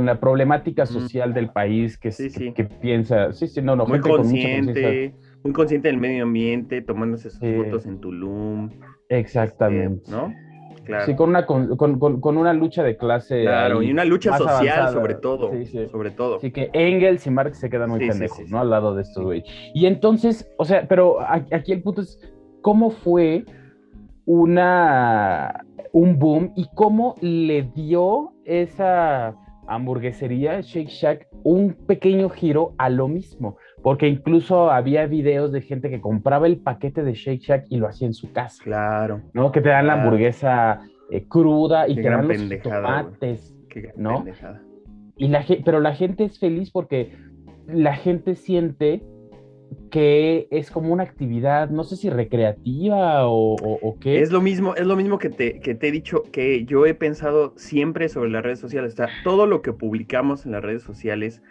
la problemática social del país que, que, piensa, sí, sí, no, no, muy consciente, muy consciente del medio ambiente, tomándose sus fotos en Tulum. Exactamente. Este, ¿No? Claro. Sí, con una, con, con, con una lucha de clase. Claro, y una lucha social sobre todo. Sí, sí. Sobre todo. Así que Engels y Marx se quedan muy pendejos, ¿no? Al lado de estos güey. Y entonces, o sea, pero aquí el punto es, ¿cómo fue una un boom y cómo le dio esa hamburguesería Shake Shack un pequeño giro a lo mismo, porque incluso había videos de gente que compraba el paquete de Shake Shack y lo hacía en su casa. Claro. ¿No? Que te dan la hamburguesa eh, cruda y te dan los tomates, ¿no? Y la pero la gente es feliz porque la gente siente que es como una actividad, no sé si recreativa o, qué. Es lo mismo, es lo mismo que te, que te he dicho, que yo he pensado siempre sobre las redes sociales. O todo lo que publicamos en las redes sociales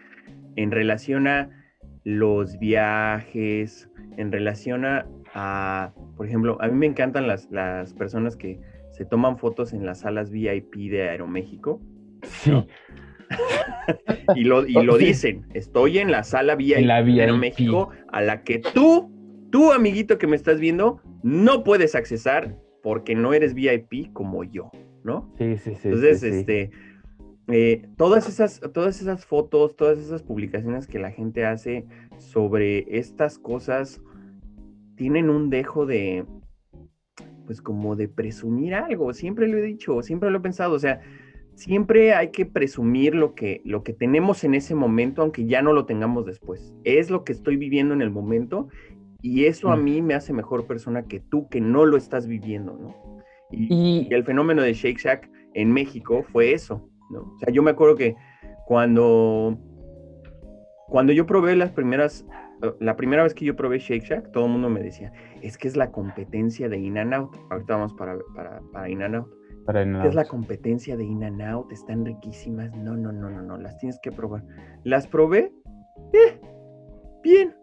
en relación a los viajes, en relación a, por ejemplo, a mí me encantan las, las personas que se toman fotos en las salas VIP de Aeroméxico. Sí. y lo, y lo dicen, estoy en la sala VIP en la México a la que tú, tú amiguito que me estás viendo, no puedes accesar porque no eres VIP como yo, ¿no? Sí, sí, sí. Entonces, este, eh, todas, esas, todas esas fotos, todas esas publicaciones que la gente hace sobre estas cosas tienen un dejo de, pues como de presumir algo, siempre lo he dicho, siempre lo he pensado, o sea, siempre hay que presumir lo que, lo que tenemos en ese momento, aunque ya no lo tengamos después. Es lo que estoy viviendo en el momento y eso a mm. mí me hace mejor persona que tú que no lo estás viviendo, ¿no? Y, el fenómeno de Shake Shack en México fue eso, ¿no? O sea, yo me acuerdo que cuando, cuando yo probé las primeras, la primera vez que yo probé Shake Shack, todo el mundo me decía, es que es la competencia de In and Out. Ahorita vamos para, para, para In and Out es la competencia de In and Out, están riquísimas. No, no, no, no, no, las tienes que probar. Las probé, eh, bien.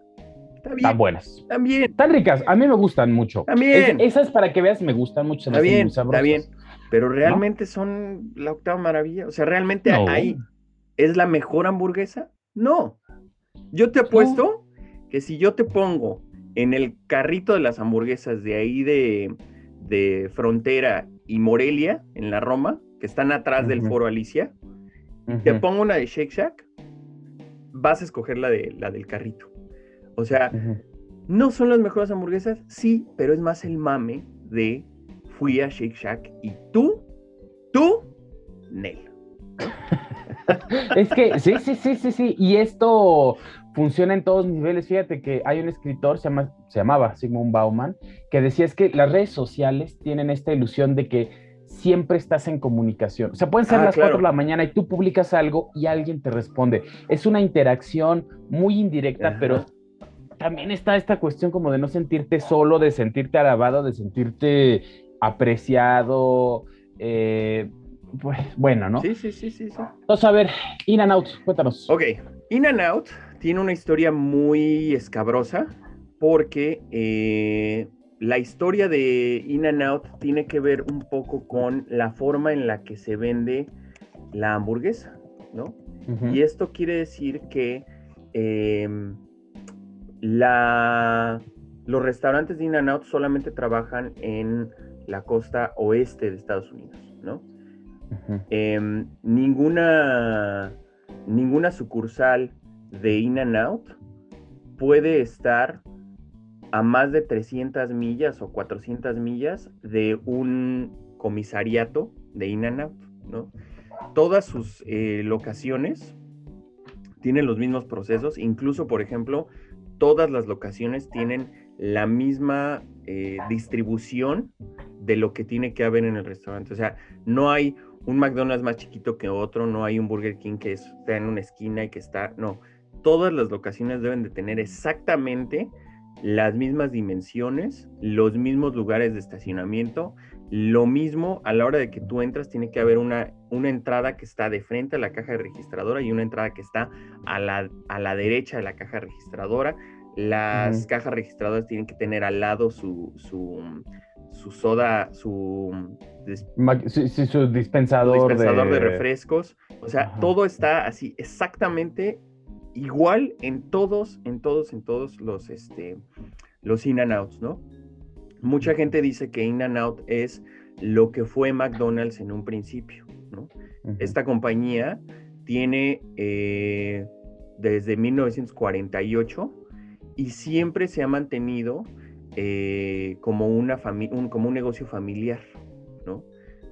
Está bien. Están buenas. Están bien. Están ricas. A mí me gustan mucho. También. esas para que veas me gustan mucho. Está bien, está bien. Pero realmente son la octava maravilla. O sea, realmente ahí es la mejor hamburguesa. No. Yo te apuesto que si yo te pongo en el carrito de las hamburguesas de ahí de, de Frontera y Morelia, en la Roma, que están atrás del Foro Alicia, te pongo una de Shake Shack, vas a escoger la, de, la del carrito. O sea, no son las mejores hamburguesas, sí, pero es más el mame de fui a Shake Shack y tú, tú, Nel. es que sí, sí, sí, sí, sí. Y esto funciona en todos niveles. Fíjate que hay un escritor, se, llama, se llamaba Sigmund Bauman, que decía es que las redes sociales tienen esta ilusión de que siempre estás en comunicación. O sea, pueden ser ah, las 4 de la mañana y tú publicas algo y alguien te responde. Es una interacción muy indirecta, pero también está esta cuestión como de no sentirte solo, de sentirte alabado, de sentirte apreciado. Eh, pues bueno, ¿no? Sí, sí, sí, sí, sí. Entonces, a ver, In and Out, cuéntanos. Ok, In and Out tiene una historia muy escabrosa porque eh, la historia de In and Out tiene que ver un poco con la forma en la que se vende la hamburguesa, ¿no? Y esto quiere decir que em, la, los restaurantes de In and Out solamente trabajan en la costa oeste de Estados Unidos, ¿no? Em, ninguna, ninguna sucursal de In and Out puede estar a más de 300 millas o 400 millas de un comisariato de In and Out, ¿no? Todas sus eh, locaciones tienen los mismos procesos, incluso, por ejemplo, todas las locaciones tienen la misma eh, distribución de lo que tiene que haber en el restaurante. O sea, no hay un McDonald's más chiquito que otro, no hay un Burger King que está en una esquina y que está, no, todas las locaciones deben de tener exactamente las mismas dimensiones, los mismos lugares de estacionamiento, lo mismo a la hora de que tú entras, tiene que haber una, una entrada que está de frente a la caja registradora y una entrada que está a la, a la derecha de la caja registradora. Las cajas registradoras tienen que tener al lado su, su, su soda, su, su dispensador, dispensador de... refrescos. O sea, todo está así exactamente igual en todos, en todos, en todos los, este, los in and outs, ¿no? Mucha gente dice que in and out es lo que fue McDonald's en un principio, ¿no? Esta compañía tiene eh, desde 1948 y siempre se ha mantenido eh, como, una un, como un negocio familiar, ¿no?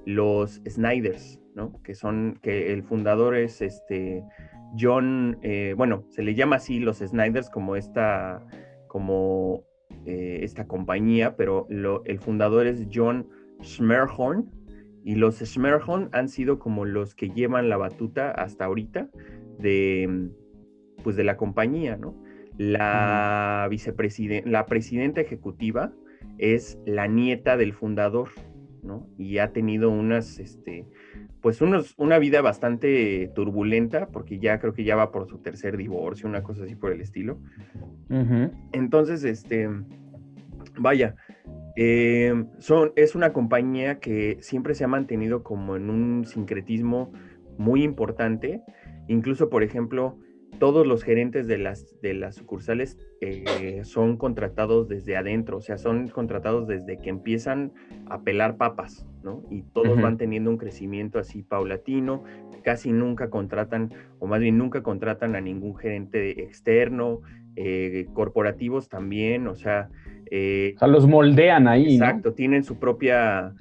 Los Snyders, ¿no? Que son, que el fundador es este John, eh, bueno, se le llama así los Snyders como esta, como esta compañía, pero el fundador es John Schmerhorn, y los Schmerhorn han sido como los que llevan la batuta hasta ahorita de, pues de la compañía, ¿no? La vicepresidenta, la presidenta ejecutiva es la nieta del fundador, ¿no? Y ha tenido unas, este, pues unos, una vida bastante turbulenta, porque ya creo que ya va por su tercer divorcio, una cosa así por el estilo. Entonces, este, vaya, eh, son, es una compañía que siempre se ha mantenido como en un sincretismo muy importante. Incluso, por ejemplo, todos los gerentes de las, de las sucursales eh, son contratados desde adentro, o sea, son contratados desde que empiezan a pelar papas, ¿no? Y todos van teniendo un crecimiento así paulatino, casi nunca contratan, o más bien nunca contratan a ningún gerente externo, eh, corporativos también, o sea, eh, o sea, los moldean ahí. Exacto, tienen su propia,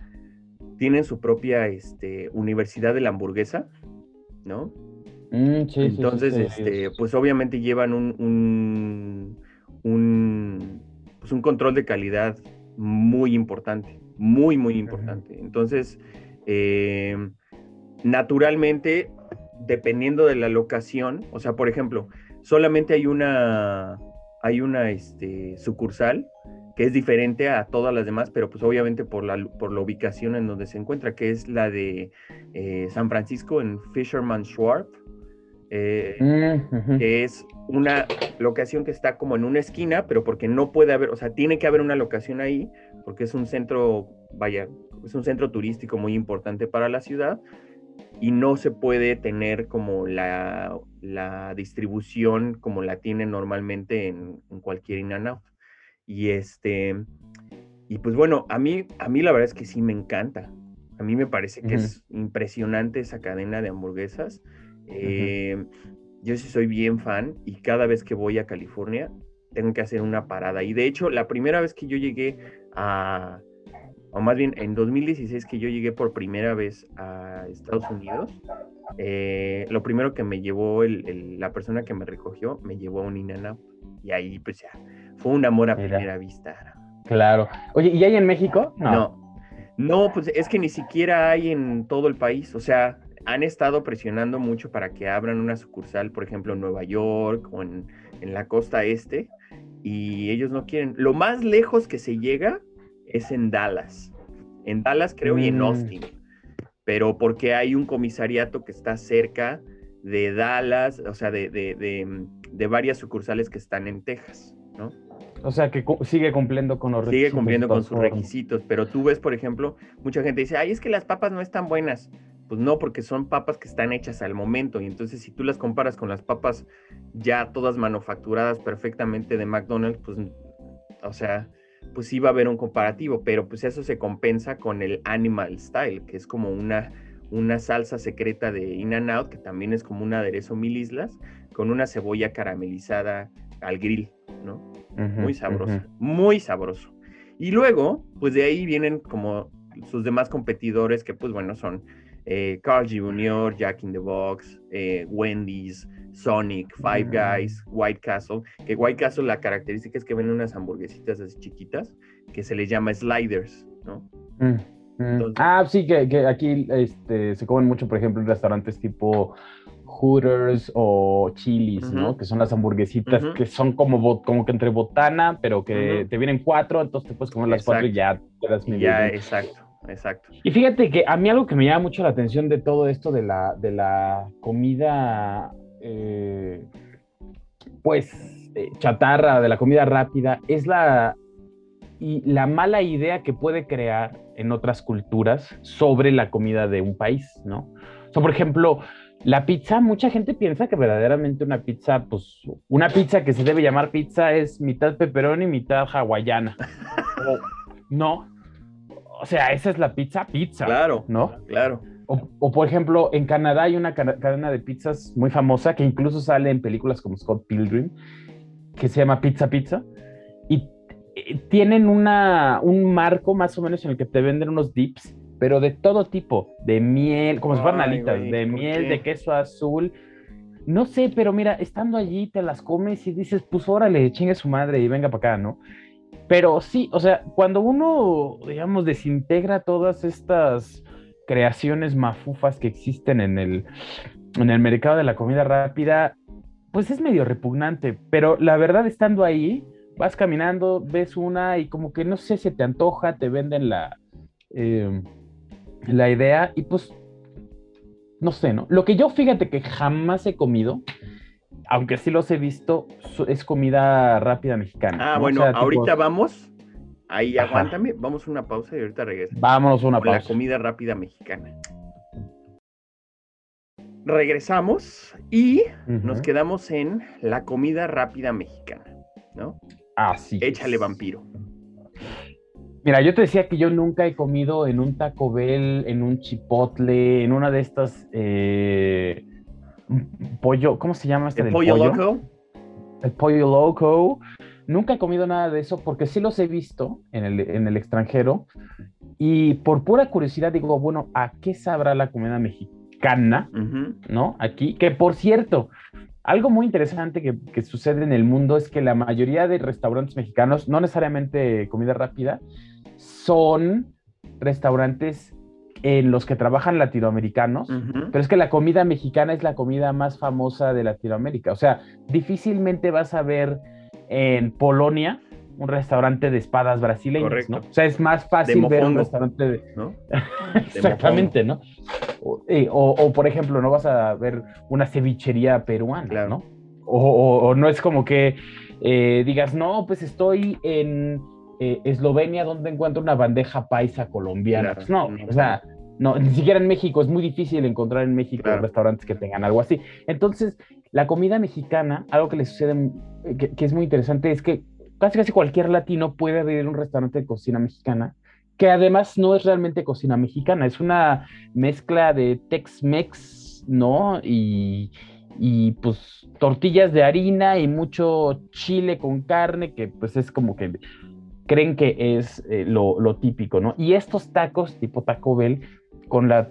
tienen su propia este, universidad de la hamburguesa, ¿no? Mm, Entonces, este, pues obviamente llevan un, un, pues un, control de calidad muy importante, muy, muy importante. Entonces, em, naturalmente, dependiendo de la locación, o sea, por ejemplo, solamente hay una, hay una este, sucursal que es diferente a todas las demás, pero pues obviamente por la, por la ubicación en donde se encuentra, que es la de eh, San Francisco en Fisherman Schwartz, eh, mm, que es una locación que está como en una esquina, pero porque no puede haber, o sea, tiene que haber una locación ahí, porque es un centro, vaya, es un centro turístico muy importante para la ciudad y no se puede tener como la, distribución como la tiene normalmente en, en cualquier in and out. Y este, y pues bueno, a mí, a mí la verdad es que sí me encanta. A mí me parece que es impresionante esa cadena de hamburguesas. Eh, yo sí soy bien fan y cada vez que voy a California tengo que hacer una parada. Y de hecho, la primera vez que yo llegué a, o más bien en 2016 que yo llegué por primera vez a Estados Unidos, eh, lo primero que me llevó la persona que me recogió, me llevó a un in Y ahí pues ya, fue un amor a primera vista. Claro. Oye, ¿y hay en México? No. no. pues es que ni siquiera hay en todo el país. O sea, han estado presionando mucho para que abran una sucursal, por ejemplo, en Nueva York o en, la costa este. Y ellos no quieren. Lo más lejos que se llega es en Dallas. En Dallas, creo, y en mm. Austin. Pero porque hay un comisariato que está cerca de Dallas, o sea, de, de varias sucursales que están en Texas, ¿no? O sea, que sigue cumpliendo con los requisitos. Sigue cumpliendo con sus requisitos, pero tú ves, por ejemplo, mucha gente dice, ay, es que las papas no están buenas. Pues no, porque son papas que están hechas al momento. Y entonces, si tú las comparas con las papas ya todas manufacturadas perfectamente de McDonald's, pues, o sea, pues sí va a haber un comparativo, pero pues eso se compensa con el Animal Style, que es como una, una salsa secreta de In and Out, que también es como un aderezo mil islas, con una cebolla caramelizada al grill, ¿no? muy sabroso, muy sabroso. Y luego, pues de ahí vienen como sus demás competidores que pues bueno son eh, Carl Jr., Jack in the Box, eh, Wendy's, Sonic, Five Guys, White Castle, que White Castle la característica es que ven unas hamburguesitas así chiquitas que se les llama sliders, ¿no? Mm, mm. ah, sí, que, que, aquí este, se comen mucho, por ejemplo, en restaurantes tipo Hooters o Chili's, ¿no? Que son las hamburguesitas que son como, como que entre botana, pero que te vienen cuatro, entonces te puedes comer las cuatro y ya te das Ya, exacto, exacto. Y fíjate que a mí algo que me llama mucho la atención de todo esto de la, de la comida, eh, pues, eh, chatarra, de la comida rápida, es la, y la mala idea que puede crear en otras culturas sobre la comida de un país, ¿no? sea, por ejemplo, la pizza, mucha gente piensa que verdaderamente una pizza, pues una pizza que se debe llamar pizza es mitad pepperoni, mitad hawaiana. no. O sea, esa es la pizza, pizza. Claro. ¿No? Claro. O, por ejemplo, en Canadá hay una cadena de pizzas muy famosa que incluso sale en películas como Scott Pilgrim, que se llama Pizza Pizza. Y tienen una, un marco más o menos en el que te venden unos dips pero de todo tipo, de miel, como si fueran alitas, de miel, de queso azul. No sé, pero mira, estando allí te las comes y dices, pues órale, chingue su madre y venga para acá, ¿no? Pero sí, o sea, cuando uno, digamos, desintegra todas estas creaciones mafufas que existen en el, en el mercado de la comida rápida, pues es medio repugnante, pero la verdad estando ahí, vas caminando, ves una y como que no sé, se te antoja, te venden la, eh, la idea y pues, no sé, ¿no? Lo que yo fíjate que jamás he comido, aunque sí los he visto, es comida rápida mexicana. Ah, bueno, ahorita vamos. Ahí aguántame, vamos a una pausa y ahorita regresamos. Vámonos a una pausa. La comida rápida mexicana. Regresamos y nos quedamos en la comida rápida mexicana, ¿no? Así. Échale vampiro. Mira, yo te decía que yo nunca he comido en un Taco Bell, en un Chipotle, en una de estas eh, pollo, ¿cómo se llama este? ¿El pollo, loco? El pollo loco. Nunca he comido nada de eso porque sí los he visto en el, en el extranjero y por pura curiosidad digo, bueno, ¿a qué sabrá la comida mexicana? ¿No? Aquí, que por cierto, algo muy interesante que, que, sucede en el mundo es que la mayoría de restaurantes mexicanos, no necesariamente comida rápida, son restaurantes en los que trabajan latinoamericanos, pero es que la comida mexicana es la comida más famosa de Latinoamérica. O sea, difícilmente vas a ver en Polonia un restaurante de espadas brasileñas, ¿no? O sea, es más fácil ver un restaurante de... ¿no? Exactamente, ¿no? Eh, o, por ejemplo, no vas a ver una cevichería peruana, ¿no? O, no es como que eh, digas, no, pues estoy en eh, Eslovenia donde encuentro una bandeja paisa colombiana. Pues no, o sea, no, ni siquiera en México, es muy difícil encontrar en México restaurantes que tengan algo así. Entonces, la comida mexicana, algo que le sucede, que, es muy interesante, es que casi casi cualquier latino puede abrir un restaurante de cocina mexicana, que además no es realmente cocina mexicana, es una mezcla de Tex-Mex, ¿no? Y, y pues tortillas de harina y mucho chile con carne, que pues es como que creen que es eh, lo, típico, ¿no? Y estos tacos tipo Taco Bell, con la,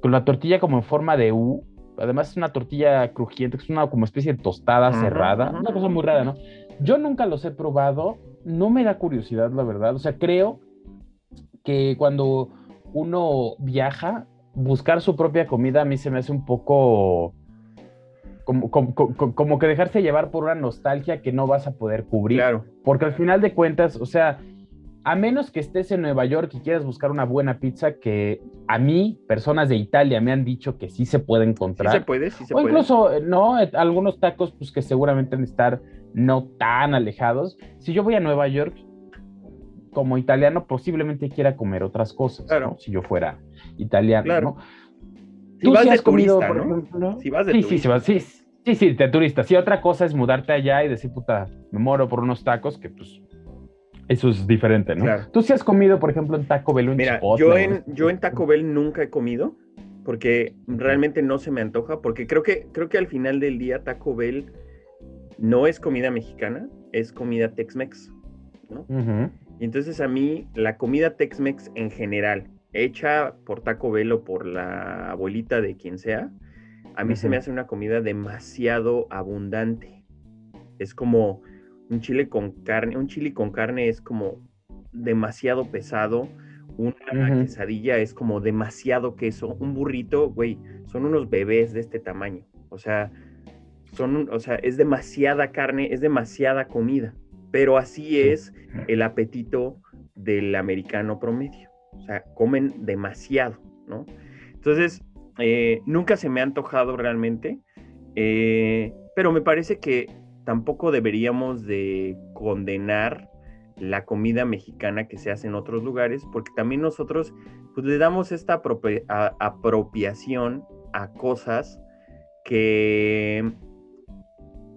con la tortilla como en forma de U, además es una tortilla crujiente, es una como especie de tostada cerrada, una cosa muy rara, ¿no? Yo nunca los he probado, no me da curiosidad, la verdad, o sea, creo que cuando uno viaja, buscar su propia comida a mí se me hace un poco como, que dejarse llevar por una nostalgia que no vas a poder cubrir. Claro. Porque al final de cuentas, o sea, a menos que estés en Nueva York y quieras buscar una buena pizza, que a mí, personas de Italia me han dicho que sí se puede encontrar. Sí se puede, sí se o incluso, ¿no? Algunos tacos, pues que seguramente han de estar no tan alejados. Si yo voy a Nueva York, como italiano, posiblemente quiera comer otras cosas, claro. Si yo fuera italiano, claro. ¿no? Si vas de turista, ¿no? Si vas de sí, turista. Sí, sí, sí, sí, de turista. Sí, otra cosa es mudarte allá y decir, puta, me moro por unos tacos, que pues eso es diferente, ¿no? Tú sí has comido, por ejemplo, en Taco Bell un Mira, yo en, yo en Taco Bell nunca he comido porque realmente no se me antoja, porque creo que, creo que al final del día Taco Bell no es comida mexicana, es comida Tex-Mex, ¿no? Y entonces a mí la comida Tex-Mex en general, hecha por Taco Bell o por la abuelita de quien sea, a mí se me hace una comida demasiado abundante. Es como un chile con carne, un chile con carne es como demasiado pesado, una quesadilla es como demasiado queso, un burrito, güey, son unos bebés de este tamaño. O sea, son, o sea, es demasiada carne, es demasiada comida. Pero así es el apetito del americano promedio. O sea, comen demasiado, ¿no? Entonces, eh, nunca se me ha antojado realmente, eh, pero me parece que tampoco deberíamos de condenar la comida mexicana que se hace en otros lugares, porque también nosotros pues, le damos esta apropiación a cosas que,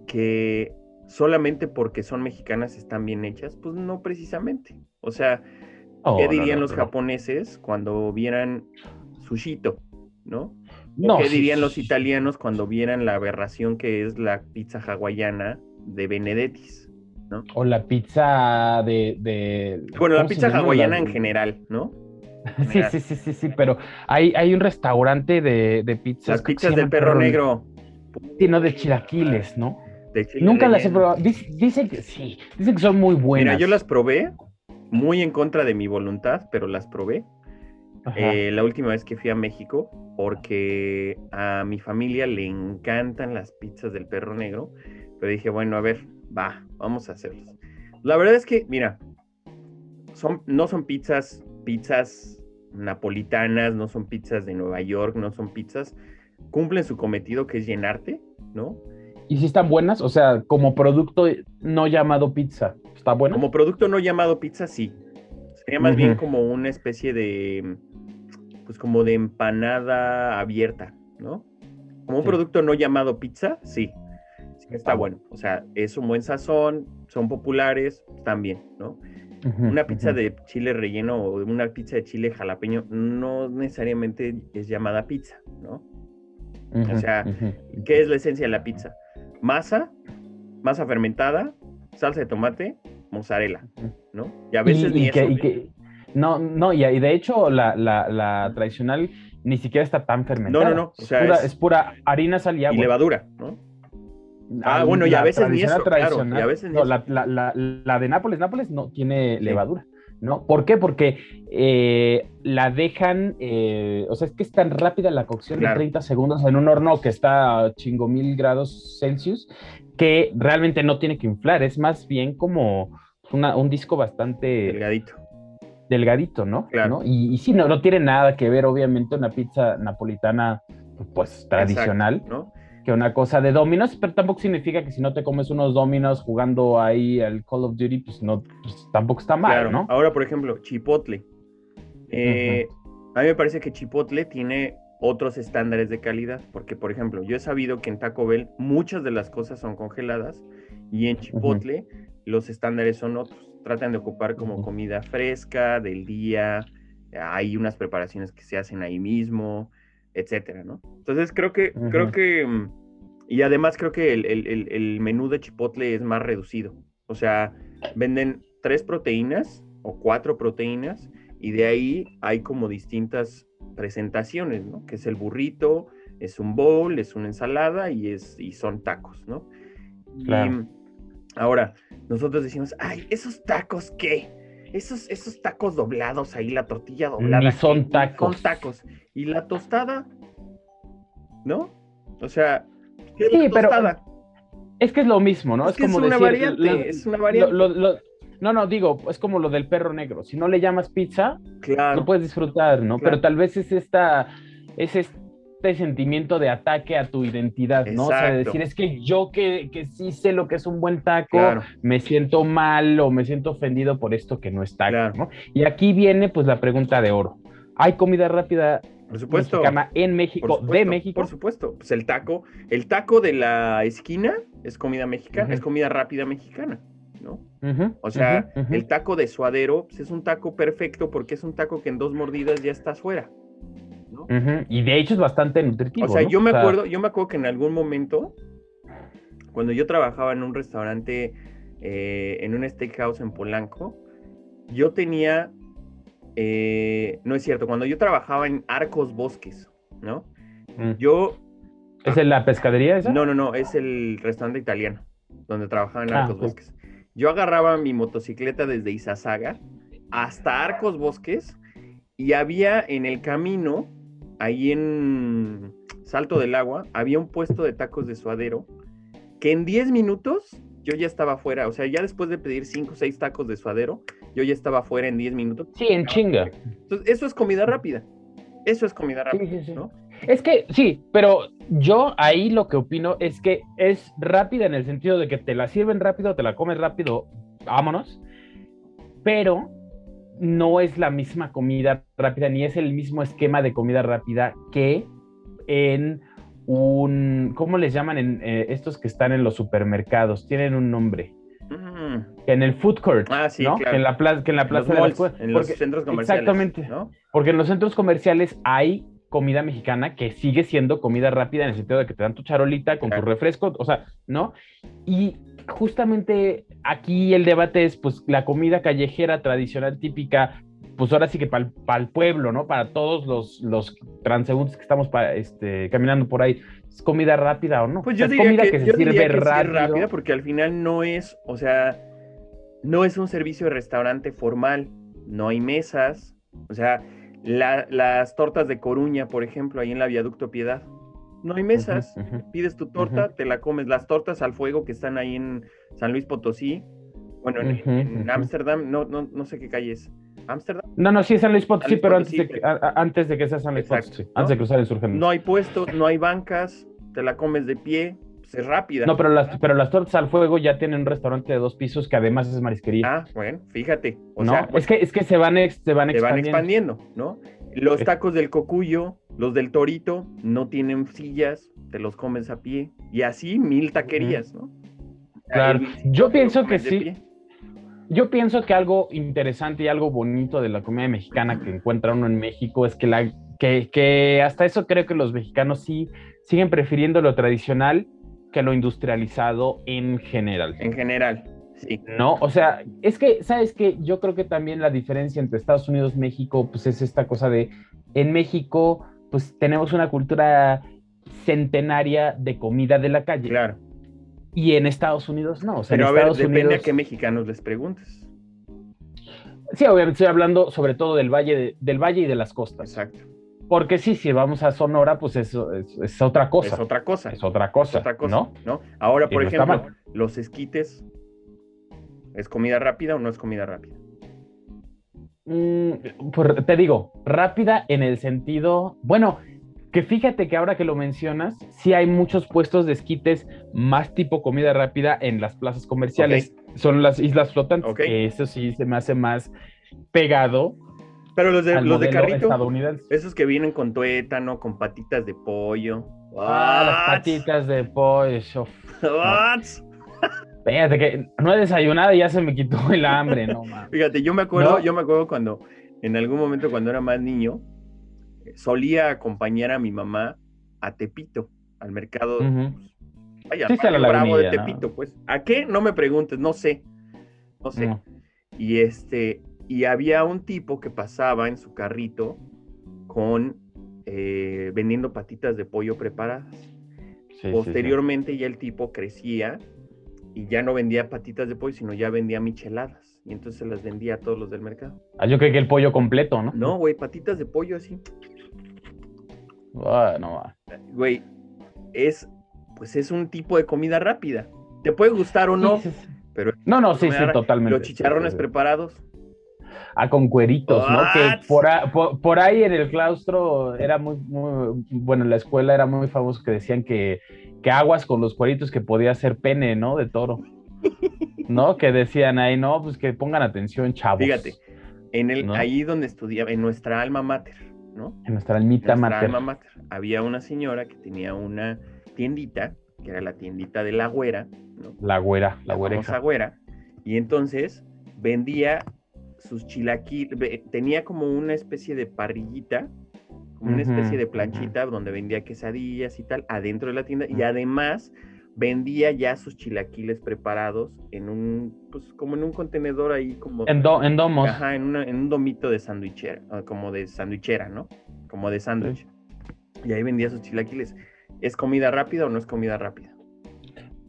que solamente porque son mexicanas están bien hechas, pues no precisamente. O sea, Oh, ¿qué no, dirían no, los japoneses cuando vieran sushito, no? ¿O No, ¿Qué dirían los italianos cuando vieran la aberración que es la pizza hawaiana de Benedettis? O la pizza de. de- Bueno, la ¿cómo se pizza hawaiana La- en general, ¿no? Sí, sí, sí, sí, sí, pero hay, hay un restaurante de, de pizzas. Las pizzas del perro negro. Sí, no de chilaquiles, ¿no? De chile Nunca las he probado. Dic- Dicen que sí, dicen que son muy buenas. Mira, yo las probé, muy en contra de mi voluntad, pero las probé. Eh, la última vez que fui a México, porque a mi familia le encantan las pizzas del perro negro, pero dije, bueno, a ver, va, vamos a hacerlas. La verdad es que, mira, son, no son pizzas, pizzas napolitanas, no son pizzas de Nueva York, no son pizzas, cumplen su cometido que es llenarte, ¿no? ¿Y si están buenas? O sea, como producto no llamado pizza. ¿Está bueno? Como producto no llamado pizza, sí. Sería más bien como una especie de, pues como de empanada abierta, ¿no? Como un Sí. producto no llamado pizza, sí. Sí está bueno. O sea, es un buen sazón, son populares, están bien, ¿no? Una pizza de chile relleno o una pizza de chile jalapeño no necesariamente es llamada pizza, ¿no? O sea. ¿Qué es la esencia de la pizza? Masa, masa fermentada, salsa de tomate, mozzarella, ¿no? Y a veces y, ni y que, eso. y ¿eh? que- no, no, y, y de hecho la, la, la tradicional ni siquiera está tan fermentada. no, no, o Es, sea, pura, es- es pura harina, sal y y agua. levadura, ¿no? Ah, bueno, y a veces ni eso, claro, y a veces ni no, eso. la, la- la- la de Nápoles, Nápoles no tiene Sí. levadura, ¿no? ¿Por qué? Porque eh, la dejan, eh, o sea, es que es tan rápida la cocción Claro. de 30 segundos en un horno que está a chingo mil grados Celsius, que realmente no tiene que inflar, es más bien como una- un disco bastante Delgadito. delgadito, ¿no? Claro. ¿No? Y, y sí, no, no tiene nada que ver, obviamente, una pizza napolitana, pues, tradicional, Exacto, ¿no? que una cosa de Domino's, pero tampoco significa que si no te comes unos Domino's jugando ahí al Call of Duty, pues, no, pues, tampoco está mal, Claro. ¿no? Ahora, por ejemplo, Chipotle. Eh, A mí me parece que Chipotle tiene otros estándares de calidad, porque, por ejemplo, yo he sabido que en Taco Bell muchas de las cosas son congeladas y en Chipotle los estándares son otros. Tratan de ocupar como comida fresca del día, hay unas preparaciones que se hacen ahí mismo, etcétera, ¿no? Entonces creo que, creo que, mm, y además creo que el, el- el- el menú de Chipotle es más reducido. O sea, venden tres proteínas o cuatro proteínas y de ahí hay como distintas presentaciones, ¿no? Que es el burrito, es un bowl, es una ensalada y, es, y son tacos, ¿no? Y Claro. ahora, nosotros decimos, ay, esos tacos, ¿qué? Esos, esos tacos doblados ahí, la tortilla doblada. Ni son tacos. Son tacos. Y la tostada, ¿no? O sea, ¿qué es Sí, la pero- tostada? Es que es lo mismo, ¿no? Es que es como una decir, variante, es una variante. lo- lo- no, no, digo, es como lo del perro negro. Si no le llamas pizza, Claro. lo puedes disfrutar, ¿no? Claro. Pero tal vez es esta, es este sentimiento de ataque a tu identidad, ¿no? O sea, de decir, es que yo que, que sí sé lo que es un buen taco, Claro. me siento mal o me siento ofendido por esto que no es taco, Claro. ¿no? Y aquí viene pues la pregunta de oro. ¿Hay comida rápida Por supuesto. mexicana en México, supuesto, de México? Por supuesto. Pues el taco, el taco de la esquina es comida mexicana, es comida rápida mexicana, ¿no? O sea, el taco de suadero pues, es un taco perfecto porque es un taco que en dos mordidas ya estás fuera. Y de hecho es bastante nutritivo. O sea, ¿no? yo me O sea, acuerdo, yo me acuerdo que en algún momento, cuando yo trabajaba en un restaurante, eh, en un steakhouse en Polanco, yo tenía, eh, no es cierto, cuando yo trabajaba en Arcos Bosques, ¿no? mm. Yo, ¿Es en la pescadería esa? no, no, no, es el restaurante italiano, donde trabajaba en Ah, Arcos. Bosques. Yo agarraba mi motocicleta desde Izazaga hasta Arcos Bosques y había en el camino, ahí en Salto del Agua, había un puesto de tacos de suadero que en 10 minutos yo ya estaba fuera. O sea, ya después de pedir 5 o 6 tacos de suadero, yo ya estaba fuera en 10 minutos. Sí, en chinga. Entonces, eso es comida rápida. Eso es comida Sí, rápida, sí, sí. ¿no? Es que sí, pero yo ahí lo que opino es que es rápida en el sentido de que te la sirven rápido, te la comes rápido, vámonos, pero no es la misma comida rápida ni es el mismo esquema de comida rápida que en un, ¿cómo les llaman en eh, estos que están en los supermercados? Tienen un nombre. Mm. En el food court, Ah, sí, ¿no? claro. En la plaza, que en la En plaza los de las cosas- en los porque- centros comerciales. Exactamente. ¿no? Porque en los centros comerciales hay comida mexicana que sigue siendo comida rápida en el sentido de que te dan tu charolita con Claro. tu refresco, o sea, ¿no? Y justamente aquí el debate es, pues, la comida callejera tradicional típica, pues ahora sí que para el pueblo, ¿no? Para todos los, los transeúntes que estamos pa- este, caminando por ahí, ¿es comida rápida o no? Pues O yo sea, es diría comida que, se yo sirve diría que sí es rápido. rápida porque al final no es, o sea, no es un servicio de restaurante formal, no hay mesas, o sea, la- las tortas de Coruña, por ejemplo, ahí en la Viaducto Piedad, no hay mesas, pides tu torta, te la comes, las tortas al fuego que están ahí en San Luis Potosí, bueno, en-. Ámsterdam, no, no, no sé qué calle es, Ámsterdam, No, no, sí es San Luis Potosí, pero antes de, que, a- antes de que sea San Luis Exacto, Potosí, ¿no? antes de cruzar Insurgentes. no hay puestos, no hay bancas, te la comes de pie, pues es rápida. No, pero las, pero las tortas al fuego ya tienen un restaurante de dos pisos que además es marisquería. Ah, bueno, fíjate, o ¿no? sea, es, que, es que se van, ex- se van se van expandiendo, ¿no? Los tacos del cocuyo, los del torito, no tienen sillas, te los comes a pie. Y así mil taquerías, ¿no? Claro. Yo pienso que sí. pie. Yo pienso que algo interesante y algo bonito de la comida mexicana que encuentra uno en México es que, la, que, que hasta eso creo que los mexicanos sí siguen prefiriendo lo tradicional que lo industrializado en general. En general, sí. No, o sea, es que, ¿sabes qué? Yo creo que también la diferencia entre Estados Unidos y México, pues es esta cosa de, en México, pues tenemos una cultura centenaria de comida de la calle. Claro. Y en Estados Unidos no. O sea, Pero a ver, Estados depende Unidos... a qué mexicanos les preguntes. Sí, obviamente estoy hablando sobre todo del valle, de- del valle y de las costas. Exacto. Porque sí, si vamos a Sonora, pues eso es, es otra cosa. Es otra cosa. Es otra Es cosa, otra cosa, ¿no? ¿no? Ahora, por ejemplo, los esquites, ¿es comida rápida o no es comida rápida? Mm, por- te digo, rápida en el sentido, bueno, que fíjate que ahora que lo mencionas, sí hay muchos puestos de esquites más tipo comida rápida en las plazas comerciales. Son las islas flotantes, que eso sí se me hace más pegado Pero los de, al los de carrito, esos que vienen con tuétano, con patitas de pollo. Ah, las patitas de pollo. What? Fíjate que no he desayunado y ya se me quitó el hambre, no. Fíjate, yo me acuerdo, ¿No? yo me acuerdo cuando, en algún momento cuando era más niño, solía acompañar a mi mamá a Tepito, al mercado, Ujú. vaya, Sí, la bravo de lagunilla, ¿no? Tepito, pues. ¿A qué? No me preguntes, no sé, no sé. No. Y este, y había un tipo que pasaba en su carrito con, eh, vendiendo patitas de pollo preparadas. Sí, sí, sí. Posteriormente ya el tipo crecía y ya no vendía patitas de pollo, sino ya vendía micheladas. Y entonces se las vendía a todos los del mercado. Ah, yo creí que el pollo completo, ¿no? No, güey, patitas de pollo así. Ah, no, va. Güey, es, pues es un tipo de comida rápida. Te puede gustar o no, Sí, sí, sí. pero No, no, sí, sí, totalmente. los chicharrones preparados. Ah, con cueritos, ¿no? Que por, a- por, por ahí en el claustro era muy, muy, bueno, en la escuela era muy famoso que decían que, que aguas con los cueritos que podía ser pene, ¿no? De toro. ¿No? Que decían ahí, no, pues que pongan atención, chavos. Fíjate, en el, ¿No? ahí donde estudiaba, en nuestra alma mater, ¿no? En nuestra almita nuestra mater. alma mater, había una señora que tenía una tiendita, que era la tiendita de la güera, ¿no? La güera, la la güera, y entonces vendía sus chilaquiles, tenía como una especie de parrillita, como una especie de planchita donde vendía quesadillas y tal, adentro de la tienda, y además vendía ya sus chilaquiles preparados en un, pues como en un contenedor ahí como... En, do- en domos. Ajá, en, una- en un domito de sandwichera, ah, como de sandwichera, ¿no? Como de sándwich. Y ahí vendía sus chilaquiles. ¿Es comida rápida o no es comida rápida?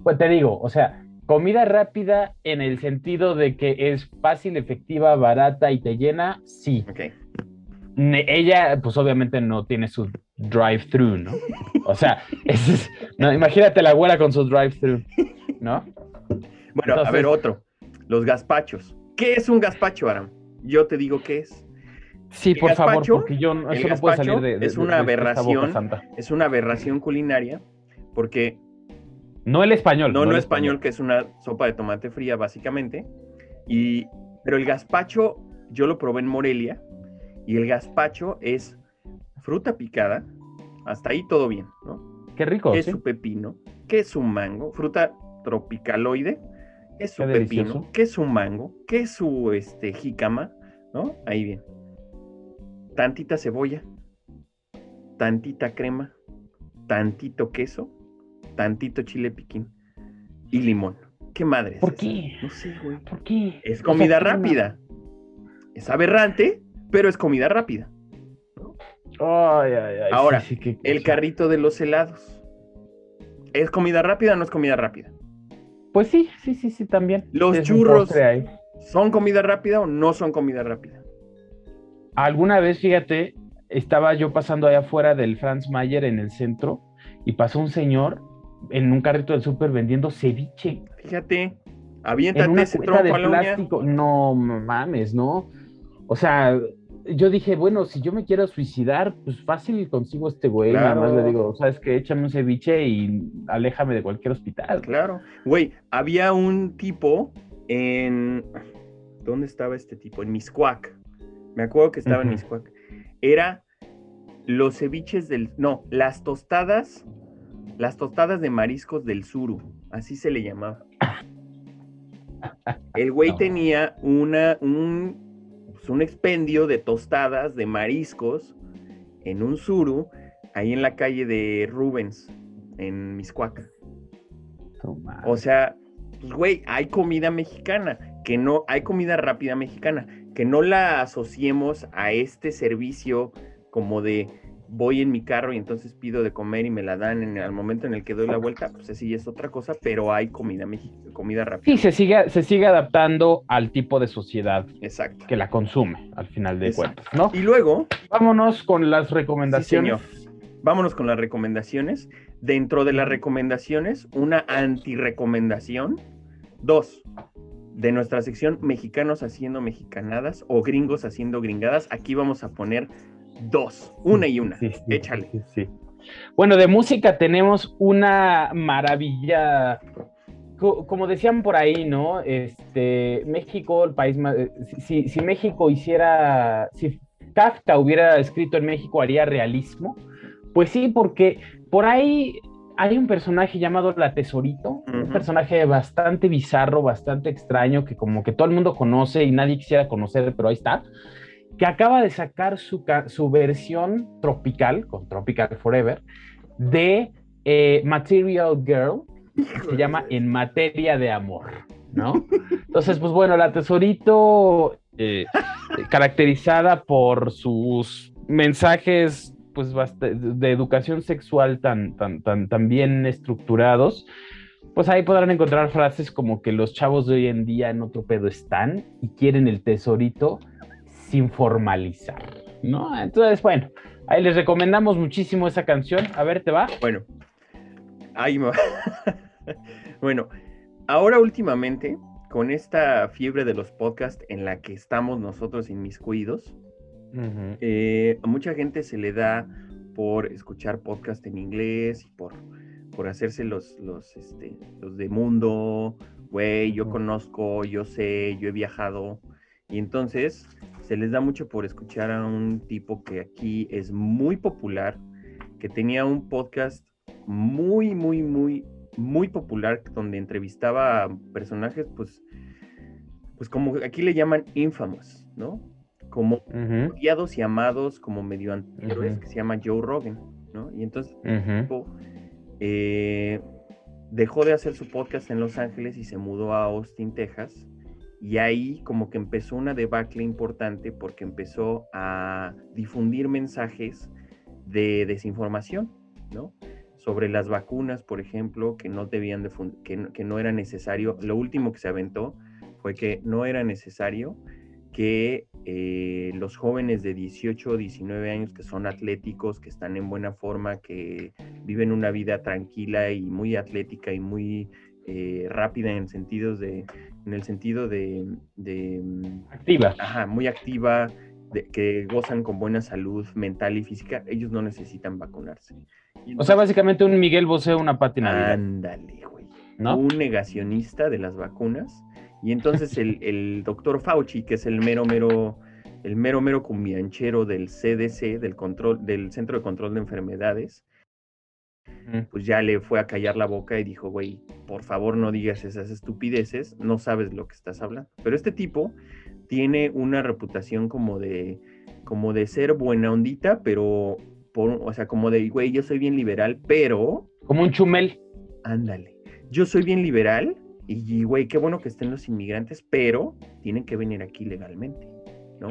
Pues te digo, o sea, comida rápida en el sentido de que es fácil, efectiva, barata y te llena, sí. Ella, pues obviamente no tiene su drive-thru, ¿no? O sea, ese es- no, imagínate la güera con su drive-thru, ¿no? Bueno, a ver, otro. Los gazpachos. ¿Qué es un gazpacho, Aram? Yo te digo qué es. Sí, El por favor, porque yo eso no puede gazpacho salir de, de- es de- una de esta boca aberración. santa. Es una aberración culinaria porque No el español. no, no el español, que es una sopa de tomate fría, básicamente. Y, pero el gazpacho, yo lo probé en Morelia, y el gazpacho es fruta picada, Hasta ahí todo bien, ¿no? Qué rico. ¿Qué es su pepino? ¿Qué es su mango? Fruta tropicaloide. ¿Qué es su Qué pepino? ¿Qué es su mango? ¿Qué es su este, jícama? ¿No? Ahí bien. Tantita cebolla, tantita crema, tantito queso, tantito chile piquín y limón. ¿Qué madre es ¿Por esa? qué? No sé, güey. ¿Por qué? Es O sea, comida rápida. Es aberrante, pero es comida rápida. Ay, ay, ay. Ahora, sí, sí, qué El carrito de los helados. ¿Es comida rápida o no es comida rápida? Pues sí, sí, sí, sí, también. Los Es churros. ¿Son comida rápida o no son comida rápida? Alguna vez, fíjate, estaba yo pasando allá afuera del Franz Mayer en el centro y pasó un señor en un carrito del súper vendiendo ceviche Fíjate, en aviéntate una ese cubeta de plástico. No mames, ¿no? O sea, yo dije, bueno, si yo me quiero suicidar, pues fácil consigo este güey. Nada más le digo, ¿sabes qué? Échame un ceviche y aléjame de cualquier hospital. Claro. Güey, había un tipo en. ¿Dónde estaba este tipo? En Miscuac. Me acuerdo que estaba en. Miscuac. Era los ceviches del. No, las tostadas. Las tostadas de mariscos del Suru. Así se le llamaba. El güey No. tenía una, un, pues, un expendio de tostadas de mariscos en un Suru, ahí en la calle de Rubens, en Miscuac. No mames. O sea, pues güey, hay comida mexicana, que no, hay comida rápida mexicana, que no la asociemos a este servicio como de voy en mi carro y entonces pido de comer y me la dan en el momento en el que doy la vuelta, pues así es otra cosa, pero hay comida comida rápida. Sí, se sigue, se sigue adaptando al tipo de sociedad Exacto. que la consume, al final de Exacto. cuentas, ¿no? Y luego, Vámonos con las sí, recomendaciones. señor. Vámonos con las recomendaciones. Dentro de las recomendaciones, una anti-recomendación. Dos, de nuestra sección Mexicanos haciendo mexicanadas o gringos haciendo gringadas. Aquí vamos a poner dos, una y una. Sí, sí, Échale. sí. Bueno, de música tenemos una maravilla. Co- Como decían por ahí, ¿no? Este, México, el país más. eh, Si, si- México hiciera. Si Kafka hubiera escrito en México, haría realismo. Pues sí, porque por ahí hay un personaje llamado La Tesorito, un personaje bastante bizarro, bastante extraño, que como que todo el mundo conoce y nadie quisiera conocer, pero ahí está que acaba de sacar su, su versión tropical, con Tropical Forever, de eh, Material Girl, que se llama En Materia de Amor, ¿no? Entonces, pues bueno, la Tesorito, eh, caracterizada por sus mensajes pues de educación sexual tan, tan, tan, tan bien estructurados, pues ahí podrán encontrar frases como que los chavos de hoy en día en otro pedo están y quieren el tesorito sin formalizar, ¿no? Entonces, bueno, ahí les recomendamos muchísimo esa canción. A ver, ¿te va? Bueno, ahí me va. bueno, ahora últimamente, con esta fiebre de los podcasts en la que estamos nosotros inmiscuidos, eh, a mucha gente se le da por escuchar podcast en inglés y por, por hacerse los, los, este, los de mundo, güey, yo conozco, yo sé, yo he viajado. Y entonces se les da mucho por escuchar a un tipo que aquí es muy popular, que tenía un podcast muy, muy, muy, muy popular donde entrevistaba a personajes, pues, pues como aquí le llaman infamous, ¿no? Como Ujú, odiados y amados como medio Ujú. que se llama Joe Rogan, ¿no? Y entonces ujú. tipo, eh, dejó de hacer su podcast en Los Ángeles y se mudó a Austin, Texas. Y ahí como que empezó una debacle importante porque empezó a difundir mensajes de desinformación, ¿no? Sobre las vacunas, por ejemplo, que no debían de que no era necesario. Lo último que se aventó fue que no era necesario que eh, los jóvenes de 18 o 19 años que son atléticos, que están en buena forma, que viven una vida tranquila y muy atlética y muy eh, rápida en sentidos de, en el sentido de, de, mm, Activa. ajá, muy activa, de- que gozan con buena salud mental y física, ellos no necesitan vacunarse. O sea, básicamente un Miguel Bosé, una Pati Navidad, ándale, güey ¿no? un negacionista de las vacunas. Y entonces el, el doctor Fauci, que es el mero, mero el mero mero cumbianchero del CDC, del control, del Centro de Control de Enfermedades, pues ya le fue a callar la boca y dijo, güey, por favor no digas esas estupideces, no sabes lo que estás hablando. Pero este tipo tiene una reputación como de, como de ser buena ondita, pero, por, o sea, como de, güey, yo soy bien liberal, pero... Como un chumel. Ándale. Yo soy bien liberal y, güey, qué bueno que estén los inmigrantes, pero tienen que venir aquí legalmente, ¿no?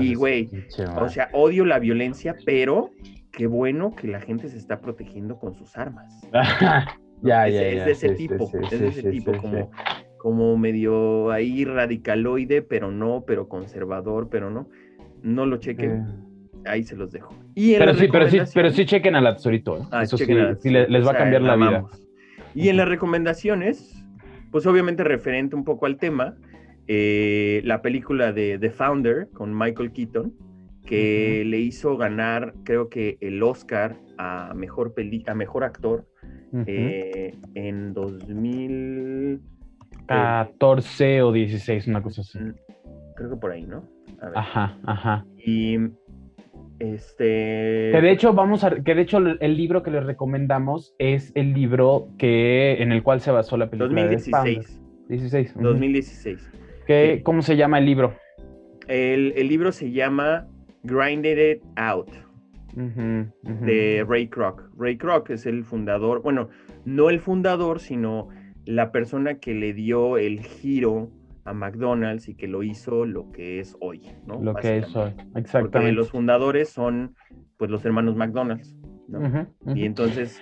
y, güey, o sea, odio la violencia, pero qué bueno que la gente se está protegiendo con sus armas. ya, ya, es, de ese tipo, es de ese tipo, como, como medio ahí radicaloide, pero no, pero conservador, pero no. No lo chequen. Ahí se los dejo. Y pero, sí, pero, sí, pero sí chequen al Atzorito. ¿eh? Ah, Eso sí, les, va a cambiar la vida. Y en las recomendaciones, pues obviamente referente un poco al tema, eh, la película de The Founder con Michael Keaton, que le hizo ganar, creo que el Oscar a mejor peli a mejor actor eh, en 2014 o 16, una cosa así. Mm, creo que por ahí, ¿no? Ajá, ajá. Y este. Que de hecho, vamos a. Que de hecho, el libro que les recomendamos es el libro que, en el cual se basó la película. 2016. 16. 2016. ¿Qué, ¿Cómo se llama el libro? El, el libro se llama Grinded It Out de Ray Kroc. Ray Kroc es el fundador, bueno, no el fundador, sino la persona que le dio el giro a McDonald's y que lo hizo lo que es hoy, ¿no? Lo que es hoy, exactamente. Porque los fundadores son, pues, los hermanos McDonald's, ¿no? Y entonces,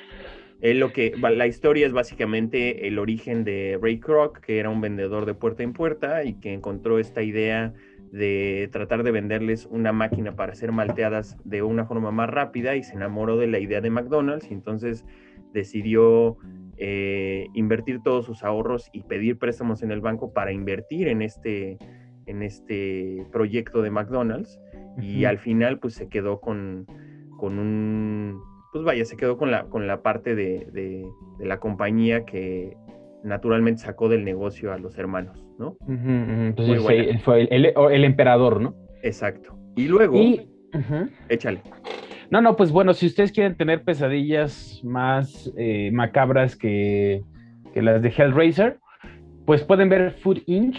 él lo que, la historia es básicamente el origen de Ray Kroc, que era un vendedor de puerta en puerta y que encontró esta idea de tratar de venderles una máquina para hacer malteadas de una forma más rápida y se enamoró de la idea de McDonald's y entonces decidió eh, invertir todos sus ahorros y pedir préstamos en el banco para invertir en este, en este proyecto de McDonald's. Y al final pues se quedó con, con un, pues vaya, se quedó con la, con la parte de, de la compañía que naturalmente sacó del negocio a los hermanos, ¿no? Entonces fue, el, emperador, ¿no? Exacto. Y luego, échale. No, no, pues bueno, si ustedes quieren tener pesadillas más eh, macabras que, las de Hellraiser, pues pueden ver Food Inc.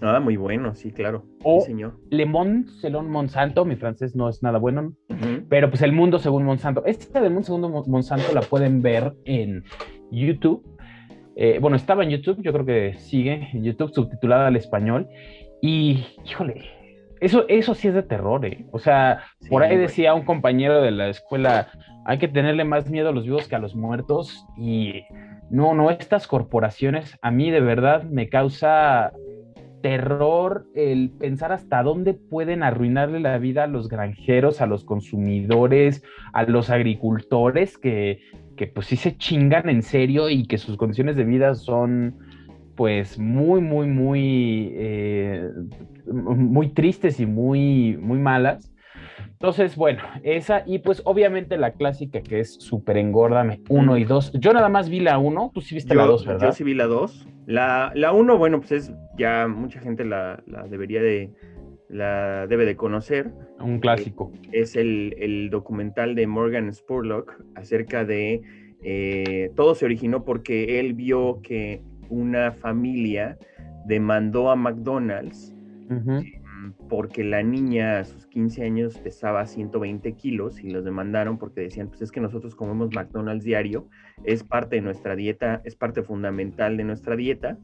Ah, muy bueno, sí, claro. O sí, señor. Le Monde selon Monsanto, mi francés no es nada bueno, pero pues El Mundo según Monsanto. Esta del Mundo según Monsanto la pueden ver en YouTube eh, bueno, estaba en YouTube, yo creo que sigue en YouTube, subtitulada al español. Y, híjole, eso, eso sí es de terror, ¿eh? O sea, por ahí decía un compañero de la escuela, hay que tenerle más miedo a los vivos que a los muertos. Y no, no, estas corporaciones a mí de verdad me causa terror el pensar hasta dónde pueden arruinarle la vida a los granjeros, a los consumidores, a los agricultores que que pues sí se chingan en serio y que sus condiciones de vida son pues muy, muy, muy, eh, muy tristes y muy, muy malas. Entonces, bueno, esa y pues obviamente la clásica que es súper engórdame, uno y dos. Yo nada más vi la uno, tú sí viste la dos, ¿verdad? Yo sí vi la dos. La, la uno, bueno, pues es ya mucha gente la, la debería de, la debe de conocer. Un clásico. es el, documental de Morgan Spurlock acerca de... Eh, todo se originó porque él vio que una familia demandó a McDonald's porque la niña a sus 15 años pesaba 120 kilos y los demandaron porque decían, pues es que nosotros comemos McDonald's diario, es parte de nuestra dieta, es parte fundamental de nuestra dieta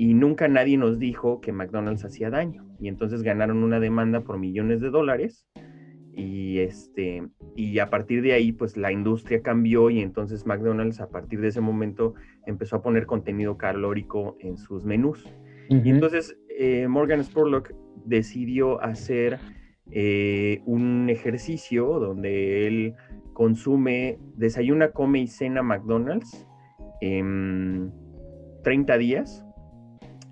y nunca nadie nos dijo que McDonald's hacía daño. Y entonces ganaron una demanda por millones de dólares y este y a partir de ahí pues la industria cambió y entonces McDonald's a partir de ese momento empezó a poner contenido calórico en sus menús. Y entonces eh, Morgan Spurlock decidió hacer eh, un ejercicio donde él consume, desayuna, come y cena McDonald's en 30 días.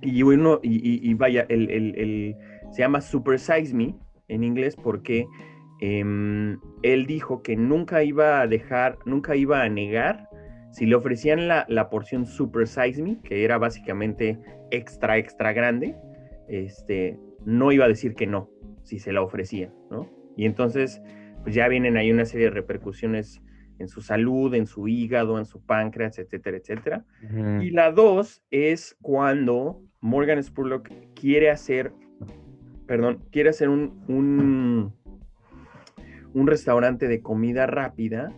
Y uno, y, vaya, el, se llama Super Size Me en inglés porque em, él dijo que nunca iba a dejar, nunca iba a negar si le ofrecían la, la porción Super Size Me, que era básicamente extra, extra grande, este, no iba a decir que no. si se la ofrecían, ¿no? Y entonces, pues ya vienen ahí una serie de repercusiones en su salud, en su hígado, en su páncreas, etcétera, etcétera. Y la dos es cuando Morgan Spurlock quiere hacer, perdón, quiere hacer un, un, un restaurante de comida rápida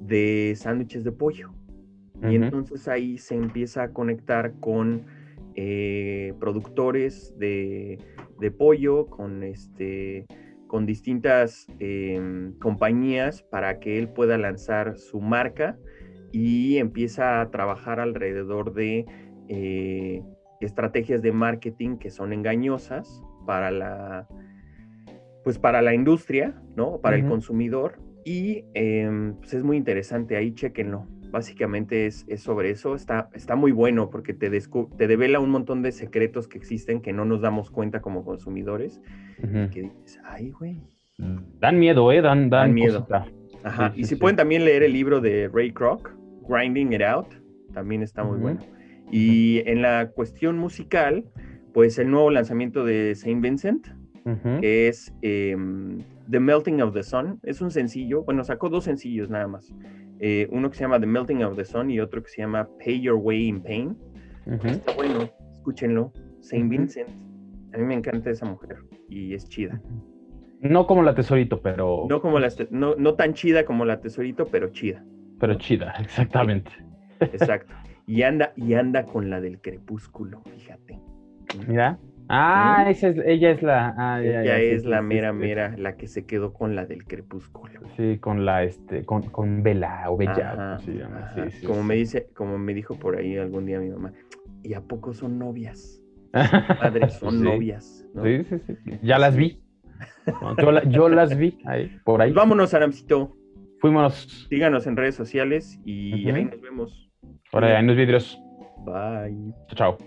de sándwiches de pollo. Y entonces ahí se empieza a conectar con eh, productores de, de, pollo, con este con distintas em, compañías para que él pueda lanzar su marca y empieza a trabajar alrededor de eh, estrategias de marketing que son engañosas para la pues para la industria, ¿no? Para el consumidor. Y em, pues es muy interesante, ahí chequenlo. Básicamente es, sobre eso, está, está muy bueno porque te, te devela un montón de secretos que existen que no nos damos cuenta como consumidores. Que dices, ay, güey. Dan miedo, ¿eh? Dan, dan, miedo. Ajá. y si pueden también leer el libro de Ray Kroc, Grinding It Out, también está muy bueno. Y en la cuestión musical, pues el nuevo lanzamiento de Saint Vincent, que es em, The Melting of the Sun, es un sencillo, bueno, sacó dos sencillos nada más. Eh, uno que se llama The Melting of the Sun y otro que se llama Pay Your Way in Pain. Está bueno, escúchenlo. Saint Vincent. A mí me encanta esa mujer y es chida. No como la Tesorito, pero. No, como la, no, no tan chida como la Tesorito, pero chida. Pero chida, exactamente. Exacto. Y anda, y anda con la del crepúsculo, fíjate. Mira. Ah, esa es, ella es la. Ah, ella es la mera, mera, la que se quedó con la del crepúsculo. Sí, con la, este, con, con Bella o Bella. como me dice, como me dijo por ahí algún día mi mamá, ¿y a poco son novias? Padres son novias. Sí, sí, sí. Ya las vi. yo, las vi ahí, por ahí. Vámonos, Aramcito. Fuimos. Síganos en redes sociales y ahí nos vemos. Por ahí, en los vidrios. Bye. Chao.